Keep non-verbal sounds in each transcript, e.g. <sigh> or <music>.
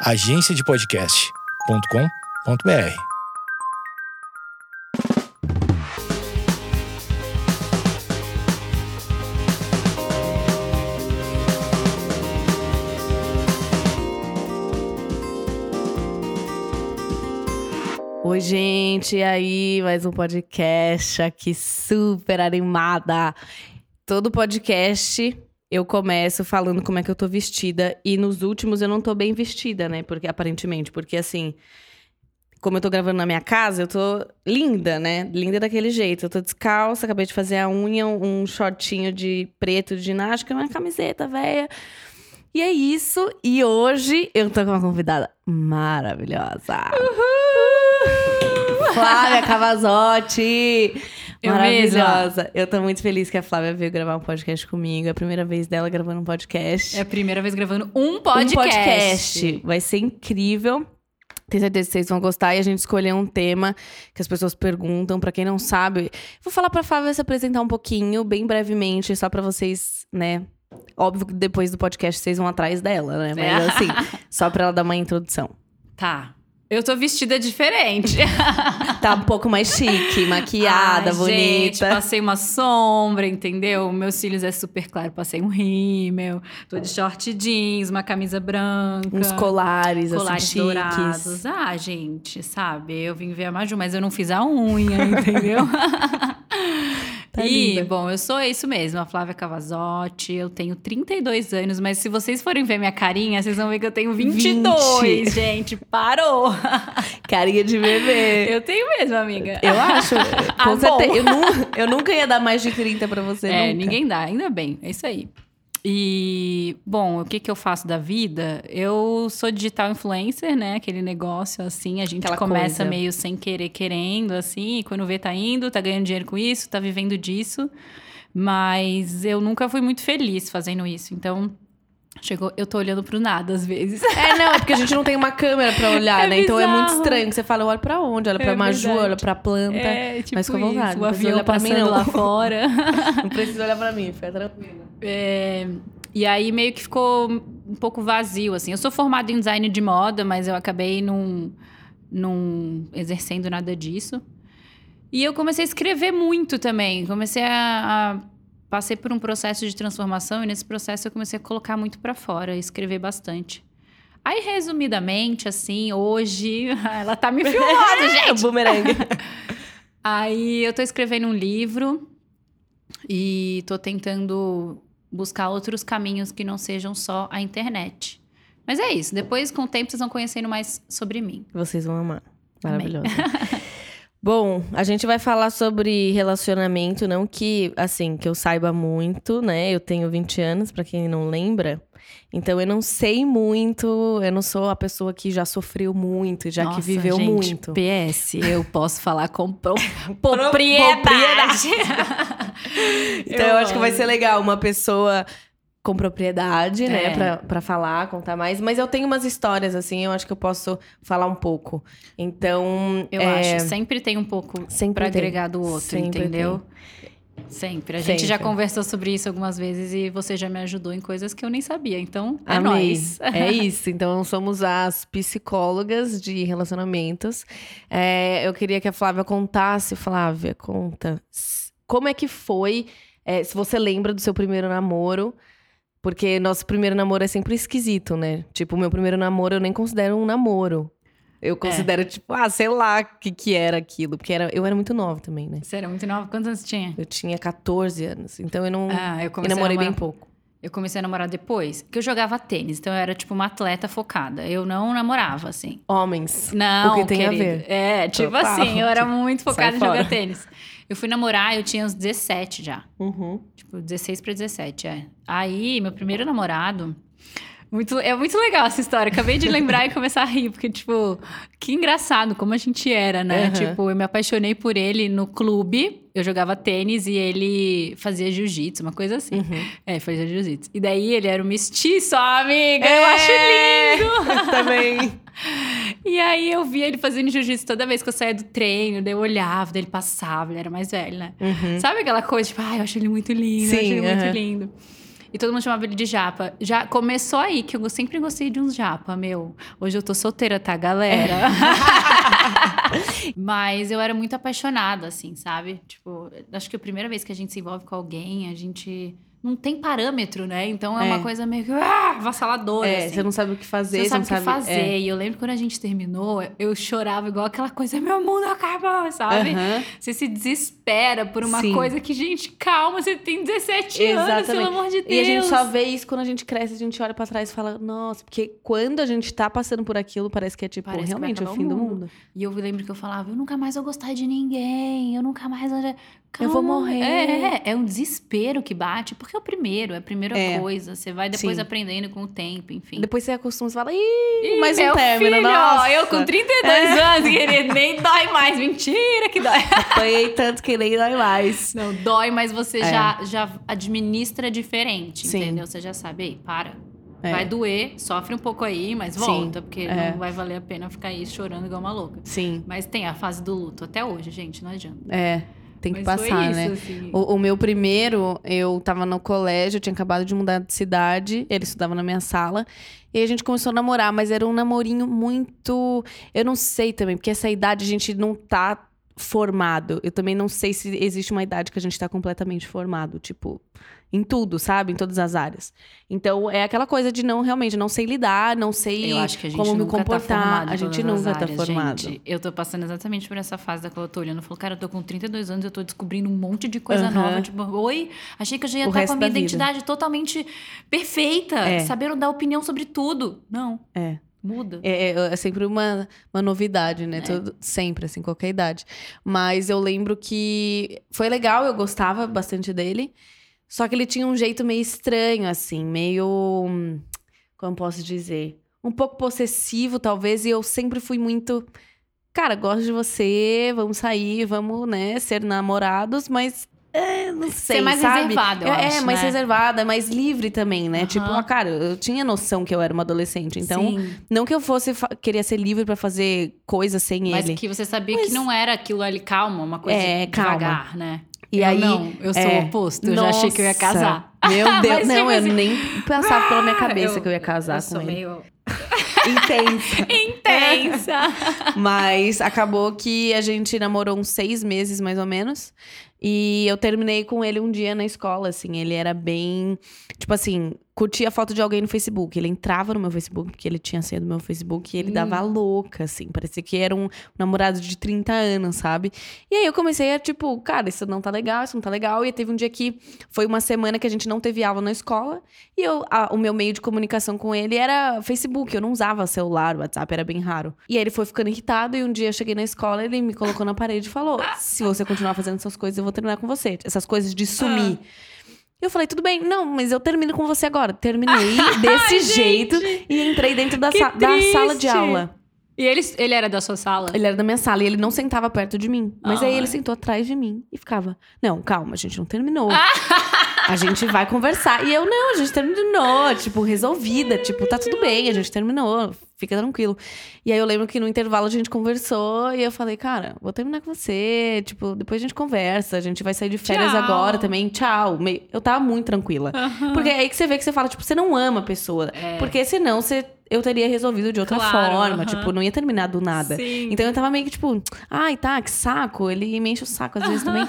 agenciadepodcast.com.br. Oi, gente, e aí? Mais um podcast aqui super animada. Todo podcast eu começo falando como é que eu tô vestida e nos últimos eu não tô bem vestida, né? Porque aparentemente, porque assim, como eu tô gravando na minha casa, eu tô linda, né? Linda daquele jeito. Eu tô descalça, acabei de fazer a unha, um shortinho de preto de ginástica, uma camiseta velha. E é isso. E hoje eu tô com uma convidada maravilhosa. Flávia Cavazotti. Eu Maravilhosa. Eu tô muito feliz que a Flávia veio gravar um podcast comigo. É a primeira vez dela gravando um podcast. É a primeira vez gravando um podcast. Um podcast. Vai ser incrível. Tenho certeza que vocês vão gostar. E a gente escolheu um tema que as pessoas perguntam. Pra quem não sabe, vou falar pra Flávia se apresentar um pouquinho, bem brevemente, só pra vocês, né? Óbvio que depois do podcast vocês vão atrás dela, né? Mas É. assim, só pra ela dar uma introdução. Tá. Eu tô vestida diferente. <laughs> Tá um pouco mais chique, maquiada, Ai, bonita. Gente, passei uma sombra, entendeu? Meus cílios é super claro, passei um rímel. Tô de short jeans, uma camisa branca. Uns colares, colares assim, dourados. chiques. Ah, gente, sabe? Eu vim ver a Maju, mas eu não fiz a unha, entendeu? <laughs> Tá e, linda. bom, eu sou isso mesmo, a Flávia Cavazotti. Eu tenho 32 anos, mas se vocês forem ver minha carinha, vocês vão ver que eu tenho 22, 20. gente. Parou! <laughs> Carinha de bebê. Eu tenho mesmo, amiga. Eu acho. <laughs> Ah, certeza. Eu, eu nunca ia dar mais de 30 pra você. É, nunca. ninguém dá, ainda bem, é isso aí. E, bom, o que que eu faço da vida? Eu sou digital influencer, né? Aquele negócio assim, a gente Aquela começa coisa. meio sem querer, querendo, assim, e quando vê tá indo, tá ganhando dinheiro com isso, tá vivendo disso. Mas eu nunca fui muito feliz fazendo isso, então chegou, eu tô olhando pro nada às vezes. É, não, é porque a gente não tem uma câmera pra olhar, <laughs> É né? Então é muito bizarro. estranho. que Você fala, olha pra onde? Olha pra É Maju, olha pra planta. É, tipo Mas isso, vontade, o avião olhar pra mim, não. lá fora. <laughs> Não precisa olhar pra mim, fica tranquila. É, e aí meio que ficou um pouco vazio, assim. Eu sou formada em design de moda, mas eu acabei não, não exercendo nada disso. E eu comecei a escrever muito também. Comecei a, a passei por um processo de transformação e nesse processo eu comecei a colocar muito pra fora, escrever bastante. Aí, resumidamente, assim, hoje, <laughs> ela tá me filmando, <laughs> gente. bumerangue. <laughs> Aí eu tô escrevendo um livro e tô tentando buscar outros caminhos que não sejam só a internet. Mas é isso. Depois, com o tempo, vocês vão conhecendo mais sobre mim. Vocês vão amar. Maravilhoso. Bom, a gente vai falar sobre relacionamento, não que, assim, que eu saiba muito, né? Eu tenho 20 anos, pra quem não lembra. Então eu não sei muito, eu não sou a pessoa que já sofreu muito, já que Nossa, viveu gente, muito. PS, eu posso falar com pro- <laughs> propriedade. propriedade. Então eu, acho que vai ser legal uma pessoa com propriedade, né, É. pra, pra falar, contar mais. Mas eu tenho umas histórias, assim, eu acho que eu posso falar um pouco. Então. Eu é, acho. Sempre tem um pouco tem. agregar do outro, Sempre entendeu? Sempre. A gente já Sempre. conversou sobre isso algumas vezes e você já me ajudou em coisas que eu nem sabia. Então, é Amei. nóis. É <laughs> isso. Então, somos as psicólogas de relacionamentos. É, eu queria que a Flávia contasse. Flávia, conta. Como é que foi? é, se você lembra do seu primeiro namoro. Porque nosso primeiro namoro é sempre esquisito, né? Tipo, meu primeiro namoro eu nem considero um namoro. Eu considero, tipo, ah, sei lá o que, que era aquilo. Porque era, eu era muito nova também, né? Você era muito nova? Quantos anos você tinha? Eu tinha 14 anos. Então eu não. Ah, eu comecei a namorei bem namorar- pouco. Eu comecei a namorar depois, que eu jogava tênis, então eu era tipo uma atleta focada. Eu não namorava, assim. Homens. Não, O que tem a querido. ver. É, tipo Total. assim, eu era muito <laughs> Sai focada em fora. jogar tênis. Eu fui namorar, eu tinha uns 17 já. Uhum. Tipo, 16 pra 17, é. Aí, meu primeiro namorado. Muito, é muito legal essa história. Acabei de lembrar <laughs> e começar a rir, porque, tipo, que engraçado como a gente era, né? Aham. Tipo, eu me apaixonei por ele no clube. Eu jogava tênis e ele fazia jiu-jitsu, uma coisa assim. Uhum. É, fazia jiu-jitsu. E daí ele era um mestiço, amiga. Eu acho lindo! <laughs> Também. <laughs> E aí eu via ele fazendo jiu-jitsu toda vez que eu saía do treino, daí eu olhava, daí ele passava, ele era mais velho, né? Uhum. Sabe aquela coisa, tipo, ai, eu acho ele muito lindo, eu acho Sim, ele muito aham. lindo. E todo mundo chamava ele de japa. Já começou aí, que eu sempre gostei de uns japa, meu. Hoje eu tô solteira, tá, galera? <laughs> Mas eu era muito apaixonada, assim, sabe? Tipo, acho que a primeira vez que a gente se envolve com alguém, a gente não tem parâmetro, né? Então é, É. uma coisa meio que ah, avassaladora. É, assim. você não sabe o que fazer, Você você, sabe o que não fazer. É. E eu lembro quando a gente terminou, eu chorava igual aquela coisa, meu mundo acabou, sabe? Aham. Você se desespera por uma Sim. coisa que, gente, calma, você tem 17 anos, Exatamente. pelo amor de Deus. E a gente só vê isso quando a gente cresce, a gente olha pra trás e fala, nossa, porque quando a gente tá passando por aquilo, parece que é tipo, Parece realmente o fim o do mundo. mundo. E eu lembro que eu falava, eu nunca mais vou gostar de ninguém, eu nunca mais. Vou- Eu vou Calma. morrer. É, é um desespero que bate, porque é o primeiro, é a primeira É. coisa. Você vai depois Sim. aprendendo com o tempo, enfim. Depois você acostuma, você fala, ih, mais um meu término, filho, nossa. ó, eu com 32 anos, querido, nem dói mais. Mentira que dói. <laughs> Apanhei tanto que nem dói mais. Não, dói, mas você É. já, já administra diferente, Sim. entendeu? Você já sabe, ei, para. É. Vai doer, sofre um pouco aí, mas Sim, volta, porque é. não vai valer a pena ficar aí chorando igual uma louca. Sim, Mas tem a fase do luto até hoje, gente, não adianta. é. Tem que Mas passar, isso, né? assim. O, o meu primeiro, eu tava no colégio, eu tinha acabado de mudar de cidade, ele estudava na minha sala, e a gente começou a namorar, mas era um namorinho muito. Eu não sei também, porque essa idade a gente não tá formado. Eu também não sei se existe uma idade que a gente tá completamente formado, tipo, em tudo, sabe? Em todas as áreas. Então é aquela coisa de não realmente, não sei lidar, não sei como me tá comportar. em a gente nunca tá áreas, formado. gente. Eu tô passando exatamente por essa fase da qual eu tô olhando. Eu falo, cara, eu tô com 32 anos, eu tô descobrindo um monte de coisa Aham. nova. Tipo, oi, achei que eu já ia estar com resto a minha vida. identidade totalmente perfeita. É. Sabendo dar opinião sobre tudo. Não. É. Muda. É, é- é sempre uma, uma novidade, né? Todo- sempre, assim, qualquer idade. Mas eu lembro que foi legal, eu gostava bastante dele. Só que ele tinha um jeito meio estranho, assim, meio. Como posso dizer? Um pouco possessivo, talvez, e eu sempre fui muito. Cara, gosto de você, vamos sair, vamos, né, ser namorados, mas. É, não sei, mais sabe? reservada, eu é, acho, é, mais né? reservada, mais livre também, né? Aham. Tipo, ah, cara, eu tinha noção que eu era uma adolescente, então Sim. não que eu fosse queria ser livre pra fazer coisas sem Mas ele. que você sabia Mas- que não era aquilo ali, calma, uma coisa É, calma. devagar, né? E Eu aí, não, eu sou é, o oposto. Eu já achei que eu ia Nossa, casar. Meu <laughs> Deus, Mas, não, tipo eu assim, nem passava pela minha <laughs> cabeça eu- que eu ia casar eu com sou ele. meio <laughs> Intensa. intensa. Mas acabou que a gente namorou uns seis meses, mais ou menos. E eu terminei com ele um dia na escola, assim. Ele era bem. Tipo assim, curtia a foto de alguém no Facebook. Ele entrava no meu Facebook, porque ele tinha senha do meu Facebook, e ele Hum. dava louca, assim. Parecia que era um namorado de 30 anos, sabe? E aí eu comecei a, tipo, cara, isso não tá legal, isso não tá legal. E teve um dia que foi uma semana que a gente não teve aula na escola. E eu, a- o meu meio de comunicação com ele era Facebook. Eu não usava celular, WhatsApp era bem raro. E aí ele foi ficando irritado. E um dia eu cheguei na escola, ele me colocou na parede e falou: Se você continuar fazendo essas coisas, eu vou terminar com você. Essas coisas de sumir. Eu falei, tudo bem, não, mas eu termino com você agora. Terminei <laughs> desse jeito e entrei dentro da, sa- da sala de triste. aula. E ele, ele era da sua sala? Ele era da minha sala e ele não sentava perto de mim. Mas aí Ai. ele sentou atrás de mim e ficava: Não, calma, a gente não terminou. <laughs> A gente vai conversar. E eu, não, a gente terminou. Tipo, resolvida. Tipo, tá tudo bem, a gente terminou. Fica tranquilo. E aí eu lembro que no intervalo a gente conversou e eu falei, cara, vou terminar com você. Tipo, depois a gente conversa. A gente vai sair de férias Tchau. agora também. Tchau. Eu tava muito tranquila. Porque é aí que você vê que você fala, tipo, você não ama a pessoa. É. Porque senão você. Eu teria resolvido de outra Claro, forma. aham. Tipo, não ia terminar do nada. Sim. Então eu tava meio que tipo, ai, tá, que saco. Ele me enche o saco às vezes também.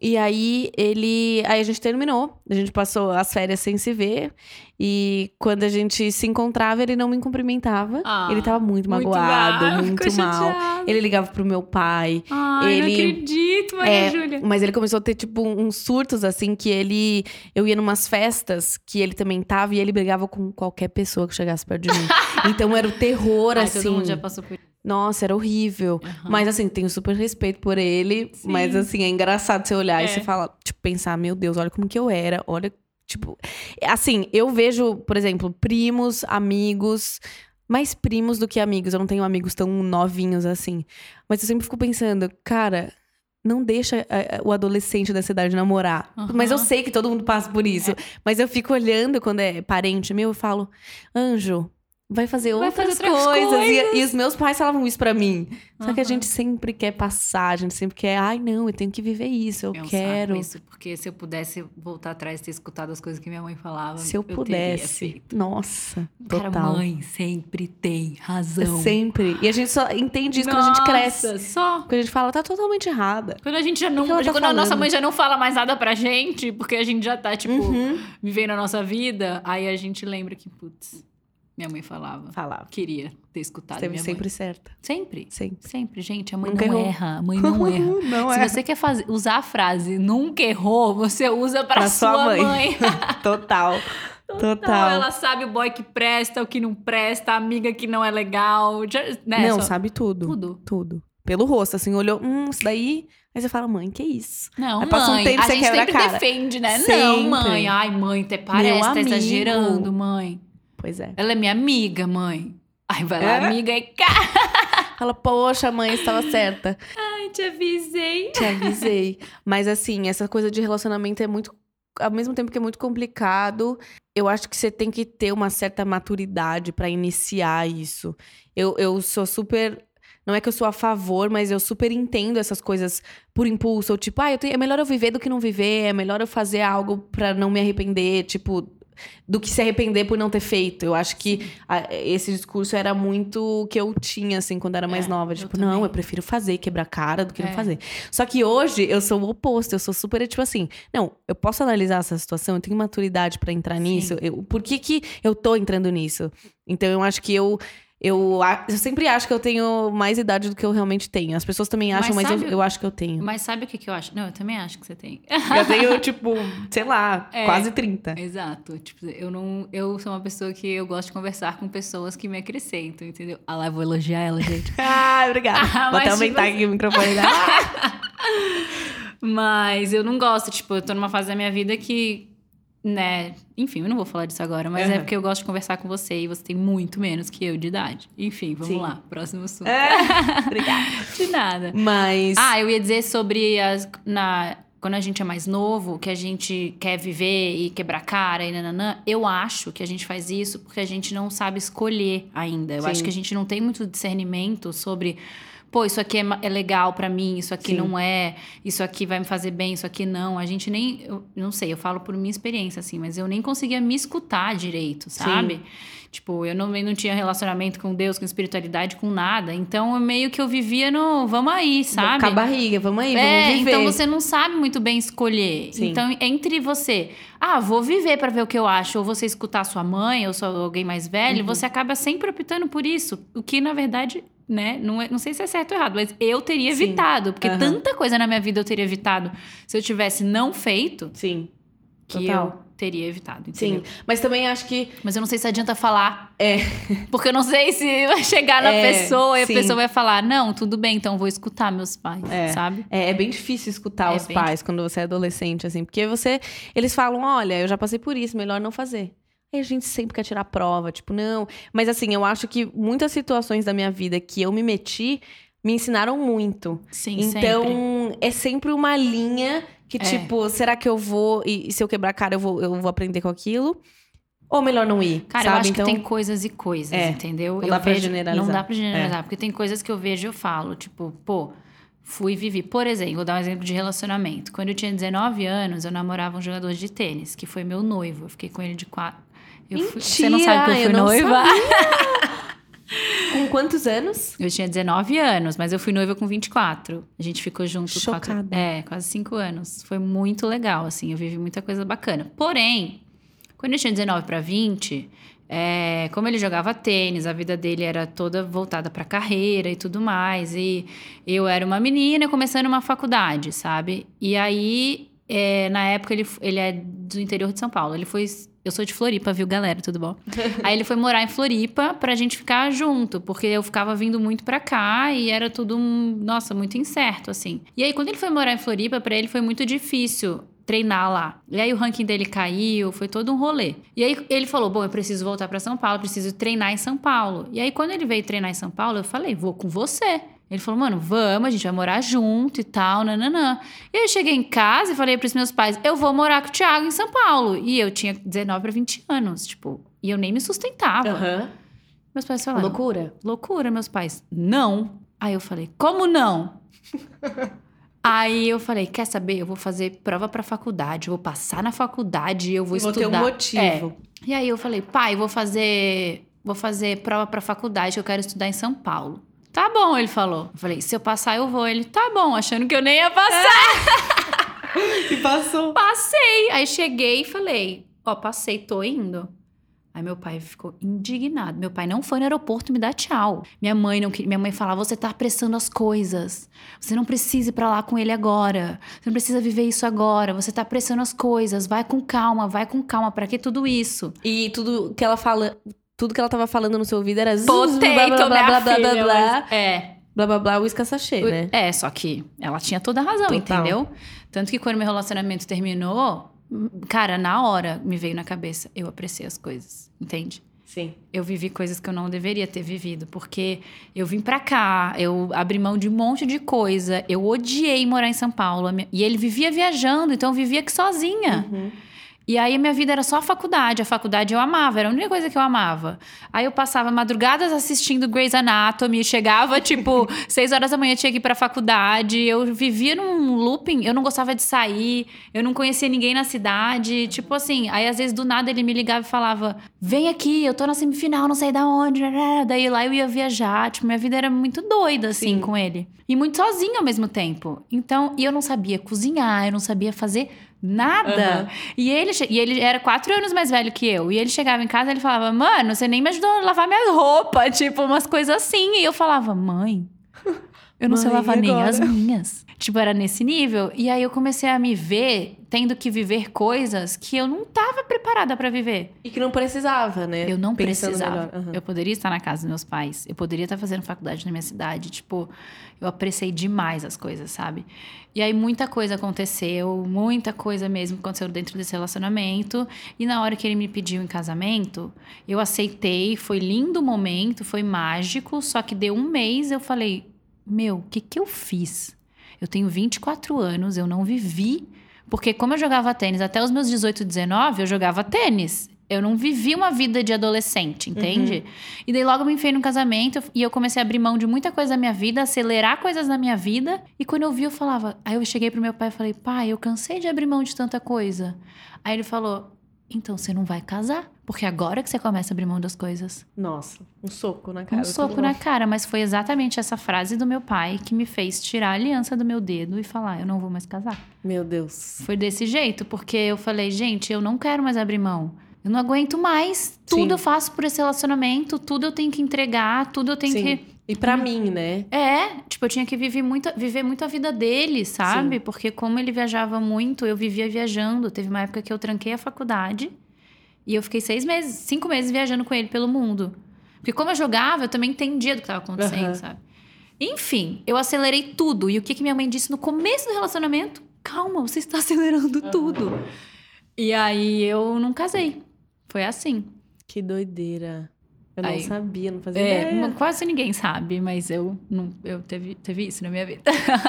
E aí ele. Aí a gente terminou. A gente passou as férias sem se ver. E quando a gente se encontrava, ele não me cumprimentava. Ah, ele tava muito muito magoado, <laughs> muito ficou mal. Ele ligava pro meu pai. Ai, não ele- acredito, Maria É, Júlia. Mas ele começou a ter, tipo, uns surtos, assim, que ele. Eu ia numas festas que ele também tava e ele brigava com qualquer pessoa que chegasse perto de mim. <laughs> então era o terror, Ai, assim. todo mundo já passou por. Nossa, era horrível. Aham. Mas assim, tenho super respeito por ele. Sim. Mas assim, é engraçado você olhar É. e você falar, tipo, pensar, meu Deus, olha como que eu era. Olha, tipo. Assim, eu vejo, por exemplo, primos, amigos. Mais primos do que amigos. Eu não tenho amigos tão novinhos assim. Mas eu sempre fico pensando, cara. Não deixa eh, o adolescente dessa idade namorar. Aham. Mas eu sei que todo mundo passa por isso. Mas eu fico olhando quando é parente meu e falo, Anjo, vai fazer Vai outras, fazer outras coisas. E- coisas. E, os meus pais falavam isso pra mim. Só que a gente sempre quer passar, a gente sempre quer, ai não, eu tenho que viver isso, eu É um quero. isso, porque se eu pudesse voltar atrás e ter escutado as coisas que minha mãe falava, Se eu teria pudesse. Nossa, Cara, total. mãe sempre tem razão. Sempre. E a gente só entende isso quando a gente cresce. Nossa, Só. Quando a gente fala, tá totalmente errada. Quando a gente já não. tá quando a nossa falando? mãe já não fala mais nada pra gente, porque a gente já tá, tipo, Uhum. vivendo a nossa vida, aí a gente lembra que, putz, minha mãe falava. Falava. Queria ter escutado Esteve sempre mãe. certa. Sempre. Sempre. Sempre, gente. A mãe Nunca não errou. erra. A mãe não <laughs> erra. Não Se é. você quer fazer, usar a frase nunca errou, você usa pra, Pra sua, sua mãe. mãe. <laughs> Total. Total. Ela sabe o boy que presta, o que não presta, a amiga que não é legal. né? não, Só- sabe tudo. Tudo. Tudo. Pelo rosto, assim, olhou, hum, isso daí. Aí você fala, mãe, que isso? Não, Aí passa um mãe, tempo, a você gente quebra a sempre cara. defende, né? Não, Sempre. mãe. Ai, mãe, até parece, tá amigo. exagerando, mãe. Pois é. Ela é minha amiga, mãe. Aí vai lá, É? amiga, e cara, <laughs> Fala, poxa, mãe, estava certa. te avisei. Te avisei. Mas assim, essa coisa de relacionamento é muito. Ao mesmo tempo que é muito complicado, eu acho que você tem que ter uma certa maturidade pra iniciar isso. Eu, eu sou super. Não é que eu sou a favor, mas eu super entendo essas coisas por impulso. Ou tipo, ah, tenho- é melhor eu viver do que não viver, é melhor eu fazer algo pra não me arrepender, tipo, do que se arrepender por não ter feito. Eu acho que a- esse discurso era muito o que eu tinha, assim, quando era mais É, nova. eu Tipo, também. não, eu prefiro fazer, quebrar cara do que É. não fazer. Só que hoje eu sou o oposto, eu sou super, tipo assim, não, eu posso analisar essa situação, eu tenho maturidade pra entrar Sim. nisso. Eu, por que que eu tô entrando nisso? Então eu acho que eu. Eu, eu sempre acho que eu tenho mais idade do que eu realmente tenho. As pessoas também Mas acham, mas, eu, sabe- eu acho que eu tenho. Mas sabe o que, que eu acho? Não, eu também acho que você tem. <laughs> Eu tenho, tipo, sei lá, É. quase 30. Exato. Tipo, eu não. Eu sou uma pessoa que eu gosto de conversar com pessoas que me acrescentam, entendeu? Ah lá, eu vou elogiar ela, gente. <laughs> Ah, obrigada. Ah, Vou mas, até aumentar tipo aqui o microfone. né? <laughs> Mas eu não gosto, tipo, eu tô numa fase da minha vida que, né, enfim, eu não vou falar disso agora, mas é Aham. porque eu gosto de conversar com você e você tem muito menos que eu de idade. Enfim, vamos Sim. lá, próximo assunto. É, <laughs> obrigada. De nada. Mas. Ah, eu ia dizer sobre as. Na, quando a gente é mais novo, que a gente quer viver e quebrar cara e nananã, eu acho que a gente faz isso porque a gente não sabe escolher ainda. Eu Sim. acho que a gente não tem muito discernimento sobre. Pô, isso aqui é, é legal pra mim, isso aqui Sim. não é, isso aqui vai me fazer bem, isso aqui não. A gente nem. Eu não sei, eu falo por minha experiência, assim, mas eu nem conseguia me escutar direito, sabe? Tipo, eu não, eu não tinha relacionamento com Deus, com espiritualidade, com nada. Então, eu meio que eu vivia no vamos aí, sabe? Com a barriga, vamos aí, É, vamos viver. então você não sabe muito bem escolher. Sim. Então, entre você, ah, vou viver pra ver o que eu acho, ou você escutar sua mãe, ou alguém mais velho, Uhum. você acaba sempre optando por isso. O que, na verdade, né, não, é- não sei se é certo ou errado, mas eu teria Sim. evitado. Porque Aham. tanta coisa na minha vida eu teria evitado se eu tivesse não feito, Sim, que Total. eu teria evitado, sim. entendeu? Mas também acho que. Mas eu não sei se adianta falar. É. Porque eu não sei se vai chegar na É, pessoa e a sim. pessoa vai falar, não, tudo bem, então vou escutar meus pais, É. sabe? É, é bem difícil escutar É os pais quando você é adolescente, assim, porque você. Eles falam, olha, eu já passei por isso, melhor não fazer. Aí a gente sempre quer tirar prova, tipo, não. Mas assim, eu acho que muitas situações da minha vida que eu me meti me ensinaram muito. Sim, então, sempre. é sempre uma linha que, É. tipo, será que eu vou. E, e se eu quebrar a cara, eu vou, eu vou aprender com aquilo? Ou melhor não ir? Cara, sabe? eu acho então, que tem coisas e coisas, É, entendeu? não eu dá pra vejo, generalizar. Não dá pra generalizar, É. porque tem coisas que eu vejo e eu falo, tipo, pô, fui vivi. Por exemplo, vou dar um exemplo de relacionamento. Quando eu tinha 19 anos, eu namorava um jogador de tênis, que foi meu noivo. Eu fiquei com ele de quatro. Eu fui- Você não sabe que eu fui Mentira, eu noiva? <laughs> Com quantos anos? Eu tinha 19 anos, mas eu fui noiva com 24. A gente ficou junto Chocada. quatro, é, quase cinco anos. Foi muito legal, assim, eu vivi muita coisa bacana. Porém, quando eu tinha 19 para 20, é, como ele jogava tênis, a vida dele era toda voltada para carreira e tudo mais. E eu era uma menina começando uma faculdade, sabe? E aí, é, na época, ele, ele é do interior de São Paulo. Ele foi. Eu sou de Floripa, viu, galera? Tudo bom? <laughs> Aí ele foi morar em Floripa pra gente ficar junto, porque eu ficava vindo muito pra cá e era tudo, um, nossa, muito incerto, assim. E aí, quando ele foi morar em Floripa, pra ele foi muito difícil treinar lá. E aí o ranking dele caiu, foi todo um rolê. E aí ele falou: "Bom, eu preciso voltar pra São Paulo, preciso treinar em São Paulo". E aí quando ele veio treinar em São Paulo, eu falei: "Vou com você". Ele falou, mano, vamos, a gente vai morar junto e tal, nananã. E aí eu cheguei em casa e falei pros meus pais, eu vou morar com o Thiago em São Paulo. E eu tinha 19 para 20 anos, tipo, e eu nem me sustentava. Aham. Meus pais falaram. Loucura? Loucura, meus pais. Não. Aí eu falei, como não? <laughs> Aí eu falei, quer saber? Eu vou fazer prova pra faculdade, eu vou passar na faculdade, eu vou, Vou ter estudar. um motivo. É. E aí eu falei, pai, vou fazer, vou fazer prova pra faculdade, eu quero estudar em São Paulo. Tá bom, ele falou. Eu falei, se eu passar, eu vou. Ele, tá bom, achando que eu nem ia passar. <laughs> E passou. Passei. Aí cheguei e falei, ó, passei, tô indo. Aí meu pai ficou indignado. Meu pai não foi no aeroporto me dar tchau. Minha mãe não minha mãe falava: "Você tá apressando as coisas. Você não precisa ir pra lá com ele agora. Você não precisa viver isso agora. Você tá apressando as coisas. Vai com calma, vai com calma. Pra que tudo isso?" E tudo que ela fala, tudo que ela tava falando no seu ouvido era Potato, blá, blá, blá, blá, blá, filha, blá, blá, mas- É. blá, blá, blá, uísque sachê, né? É, só que ela tinha toda a razão, Total. entendeu? Tanto que quando meu relacionamento terminou, cara, na hora me veio na cabeça, eu apreciei as coisas, entende? Sim. Eu vivi coisas que eu não deveria ter vivido, porque eu vim pra cá, eu abri mão de um monte de coisa, eu odiei morar em São Paulo, e ele vivia viajando, então eu vivia aqui sozinha. Uhum. E aí a minha vida era só a faculdade. A faculdade eu amava, era a única coisa que eu amava. Aí eu passava madrugadas assistindo Grey's Anatomy, <laughs> chegava tipo <laughs> seis horas da manhã tinha que ir pra faculdade. Eu vivia num looping, eu não gostava de sair, eu não conhecia ninguém na cidade. Tipo assim, aí às vezes do nada ele me ligava e falava: Vem aqui, eu tô na semifinal, não sei da onde. Daí lá eu ia viajar. Tipo, minha vida era muito doida assim Sim. com ele. E muito sozinha ao mesmo tempo. Então, e eu não sabia cozinhar, eu não sabia fazer nada. Aham. E ele, e ele era quatro anos mais velho que eu. E ele chegava em casa e ele falava, mano, você nem me ajudou a lavar minhas roupas. <laughs> Tipo, umas coisas assim. E eu falava, mãe, eu não sei Mãe, lavar e nem as minhas. Tipo, era nesse nível. E aí eu comecei a me ver tendo que viver coisas que eu não tava preparada pra viver. E que não precisava, né? Eu não Pensando precisava. Aham. Eu poderia estar na casa dos meus pais. Eu poderia estar fazendo faculdade na minha cidade. Tipo, eu apreciei demais as coisas, sabe? E aí muita coisa aconteceu, muita coisa mesmo aconteceu dentro desse relacionamento. E na hora que ele me pediu em casamento, eu aceitei. Foi lindo o momento, foi mágico. Só que deu um mês, eu falei: Meu, o que, que eu fiz? Eu tenho 24 anos, eu não vivi. Porque como eu jogava tênis até os meus 18, 19, eu jogava tênis. Eu não vivi uma vida de adolescente, entende? E daí logo eu me enfiei no casamento e eu comecei a abrir mão de muita coisa da minha vida, acelerar coisas na minha vida. E quando eu vi, eu falava. Aí eu cheguei pro meu pai e falei: pai, eu cansei de abrir mão de tanta coisa. Aí ele falou: então você não vai casar. Porque agora que você começa a abrir mão das coisas. Nossa, um soco na cara. Um soco na cara, mas foi exatamente essa frase do meu pai que me fez tirar a aliança do meu dedo e falar: eu não vou mais casar. Meu Deus. Foi desse jeito, porque eu falei, gente, eu não quero mais abrir mão. Eu não aguento mais. Tudo Sim. eu faço por esse relacionamento, tudo eu tenho que entregar, tudo eu tenho Sim. que. E pra mim, né? É, tipo, eu tinha que viver muito, viver muito a vida dele, sabe? Porque como ele viajava muito, eu vivia viajando. Teve uma época que eu tranquei a faculdade e eu fiquei seis meses, cinco meses viajando com ele pelo mundo. Porque como eu jogava, eu também entendia do que estava acontecendo, Aham. sabe? Enfim, eu acelerei tudo. E o que, que minha mãe disse no começo do relacionamento? Calma, você está <laughs> acelerando tudo. E aí eu não casei. Foi assim. Que doideira. Eu não Aí- sabia, não fazia É, ideia. quase ninguém sabe, mas eu não, eu teve, teve isso na minha vida.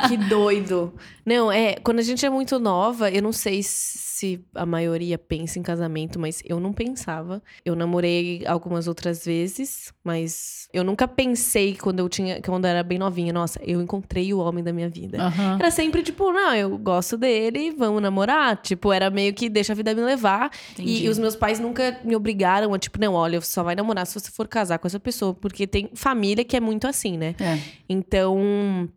Que doido. Não, é, quando a gente é muito nova, eu não sei se a maioria pensa em casamento, mas eu não pensava. Eu namorei algumas outras vezes, mas eu nunca pensei quando eu tinha, quando eu era bem novinha, nossa, eu encontrei o homem da minha vida. Aham. Era sempre tipo, não, eu gosto dele, vamos namorar. Tipo, era meio que deixa a vida me levar. E, e os meus pais nunca me obrigaram a, tipo, não, olha, você só vai namorar se você for casar com essa pessoa. Porque tem família que é muito assim, né? É. Então,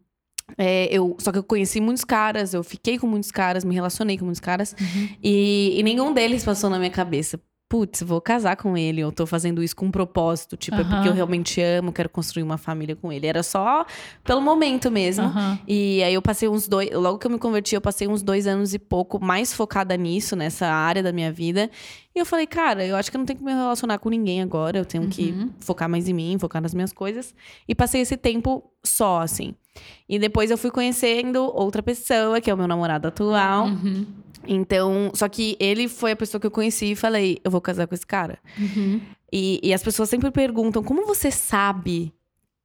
é, eu, só que eu conheci muitos caras, eu fiquei com muitos caras, me relacionei com muitos caras. E, e nenhum deles passou na minha cabeça. Putz, vou casar com ele, eu tô fazendo isso com um propósito. Tipo, é porque eu realmente amo, quero construir uma família com ele. Era só pelo momento mesmo. Aham. E aí eu passei uns dois. Logo que eu me converti, eu passei uns dois anos e pouco mais focada nisso, nessa área da minha vida. E eu falei, cara, eu acho que eu não tenho que me relacionar com ninguém agora. Eu tenho que Uhum. focar mais em mim, focar nas minhas coisas. E passei esse tempo só, assim. E depois eu fui conhecendo outra pessoa, que é o meu namorado atual. Uhum. Então, só que ele foi a pessoa que eu conheci e falei, eu vou casar com esse cara. Uhum. E, e as pessoas sempre perguntam, como você sabe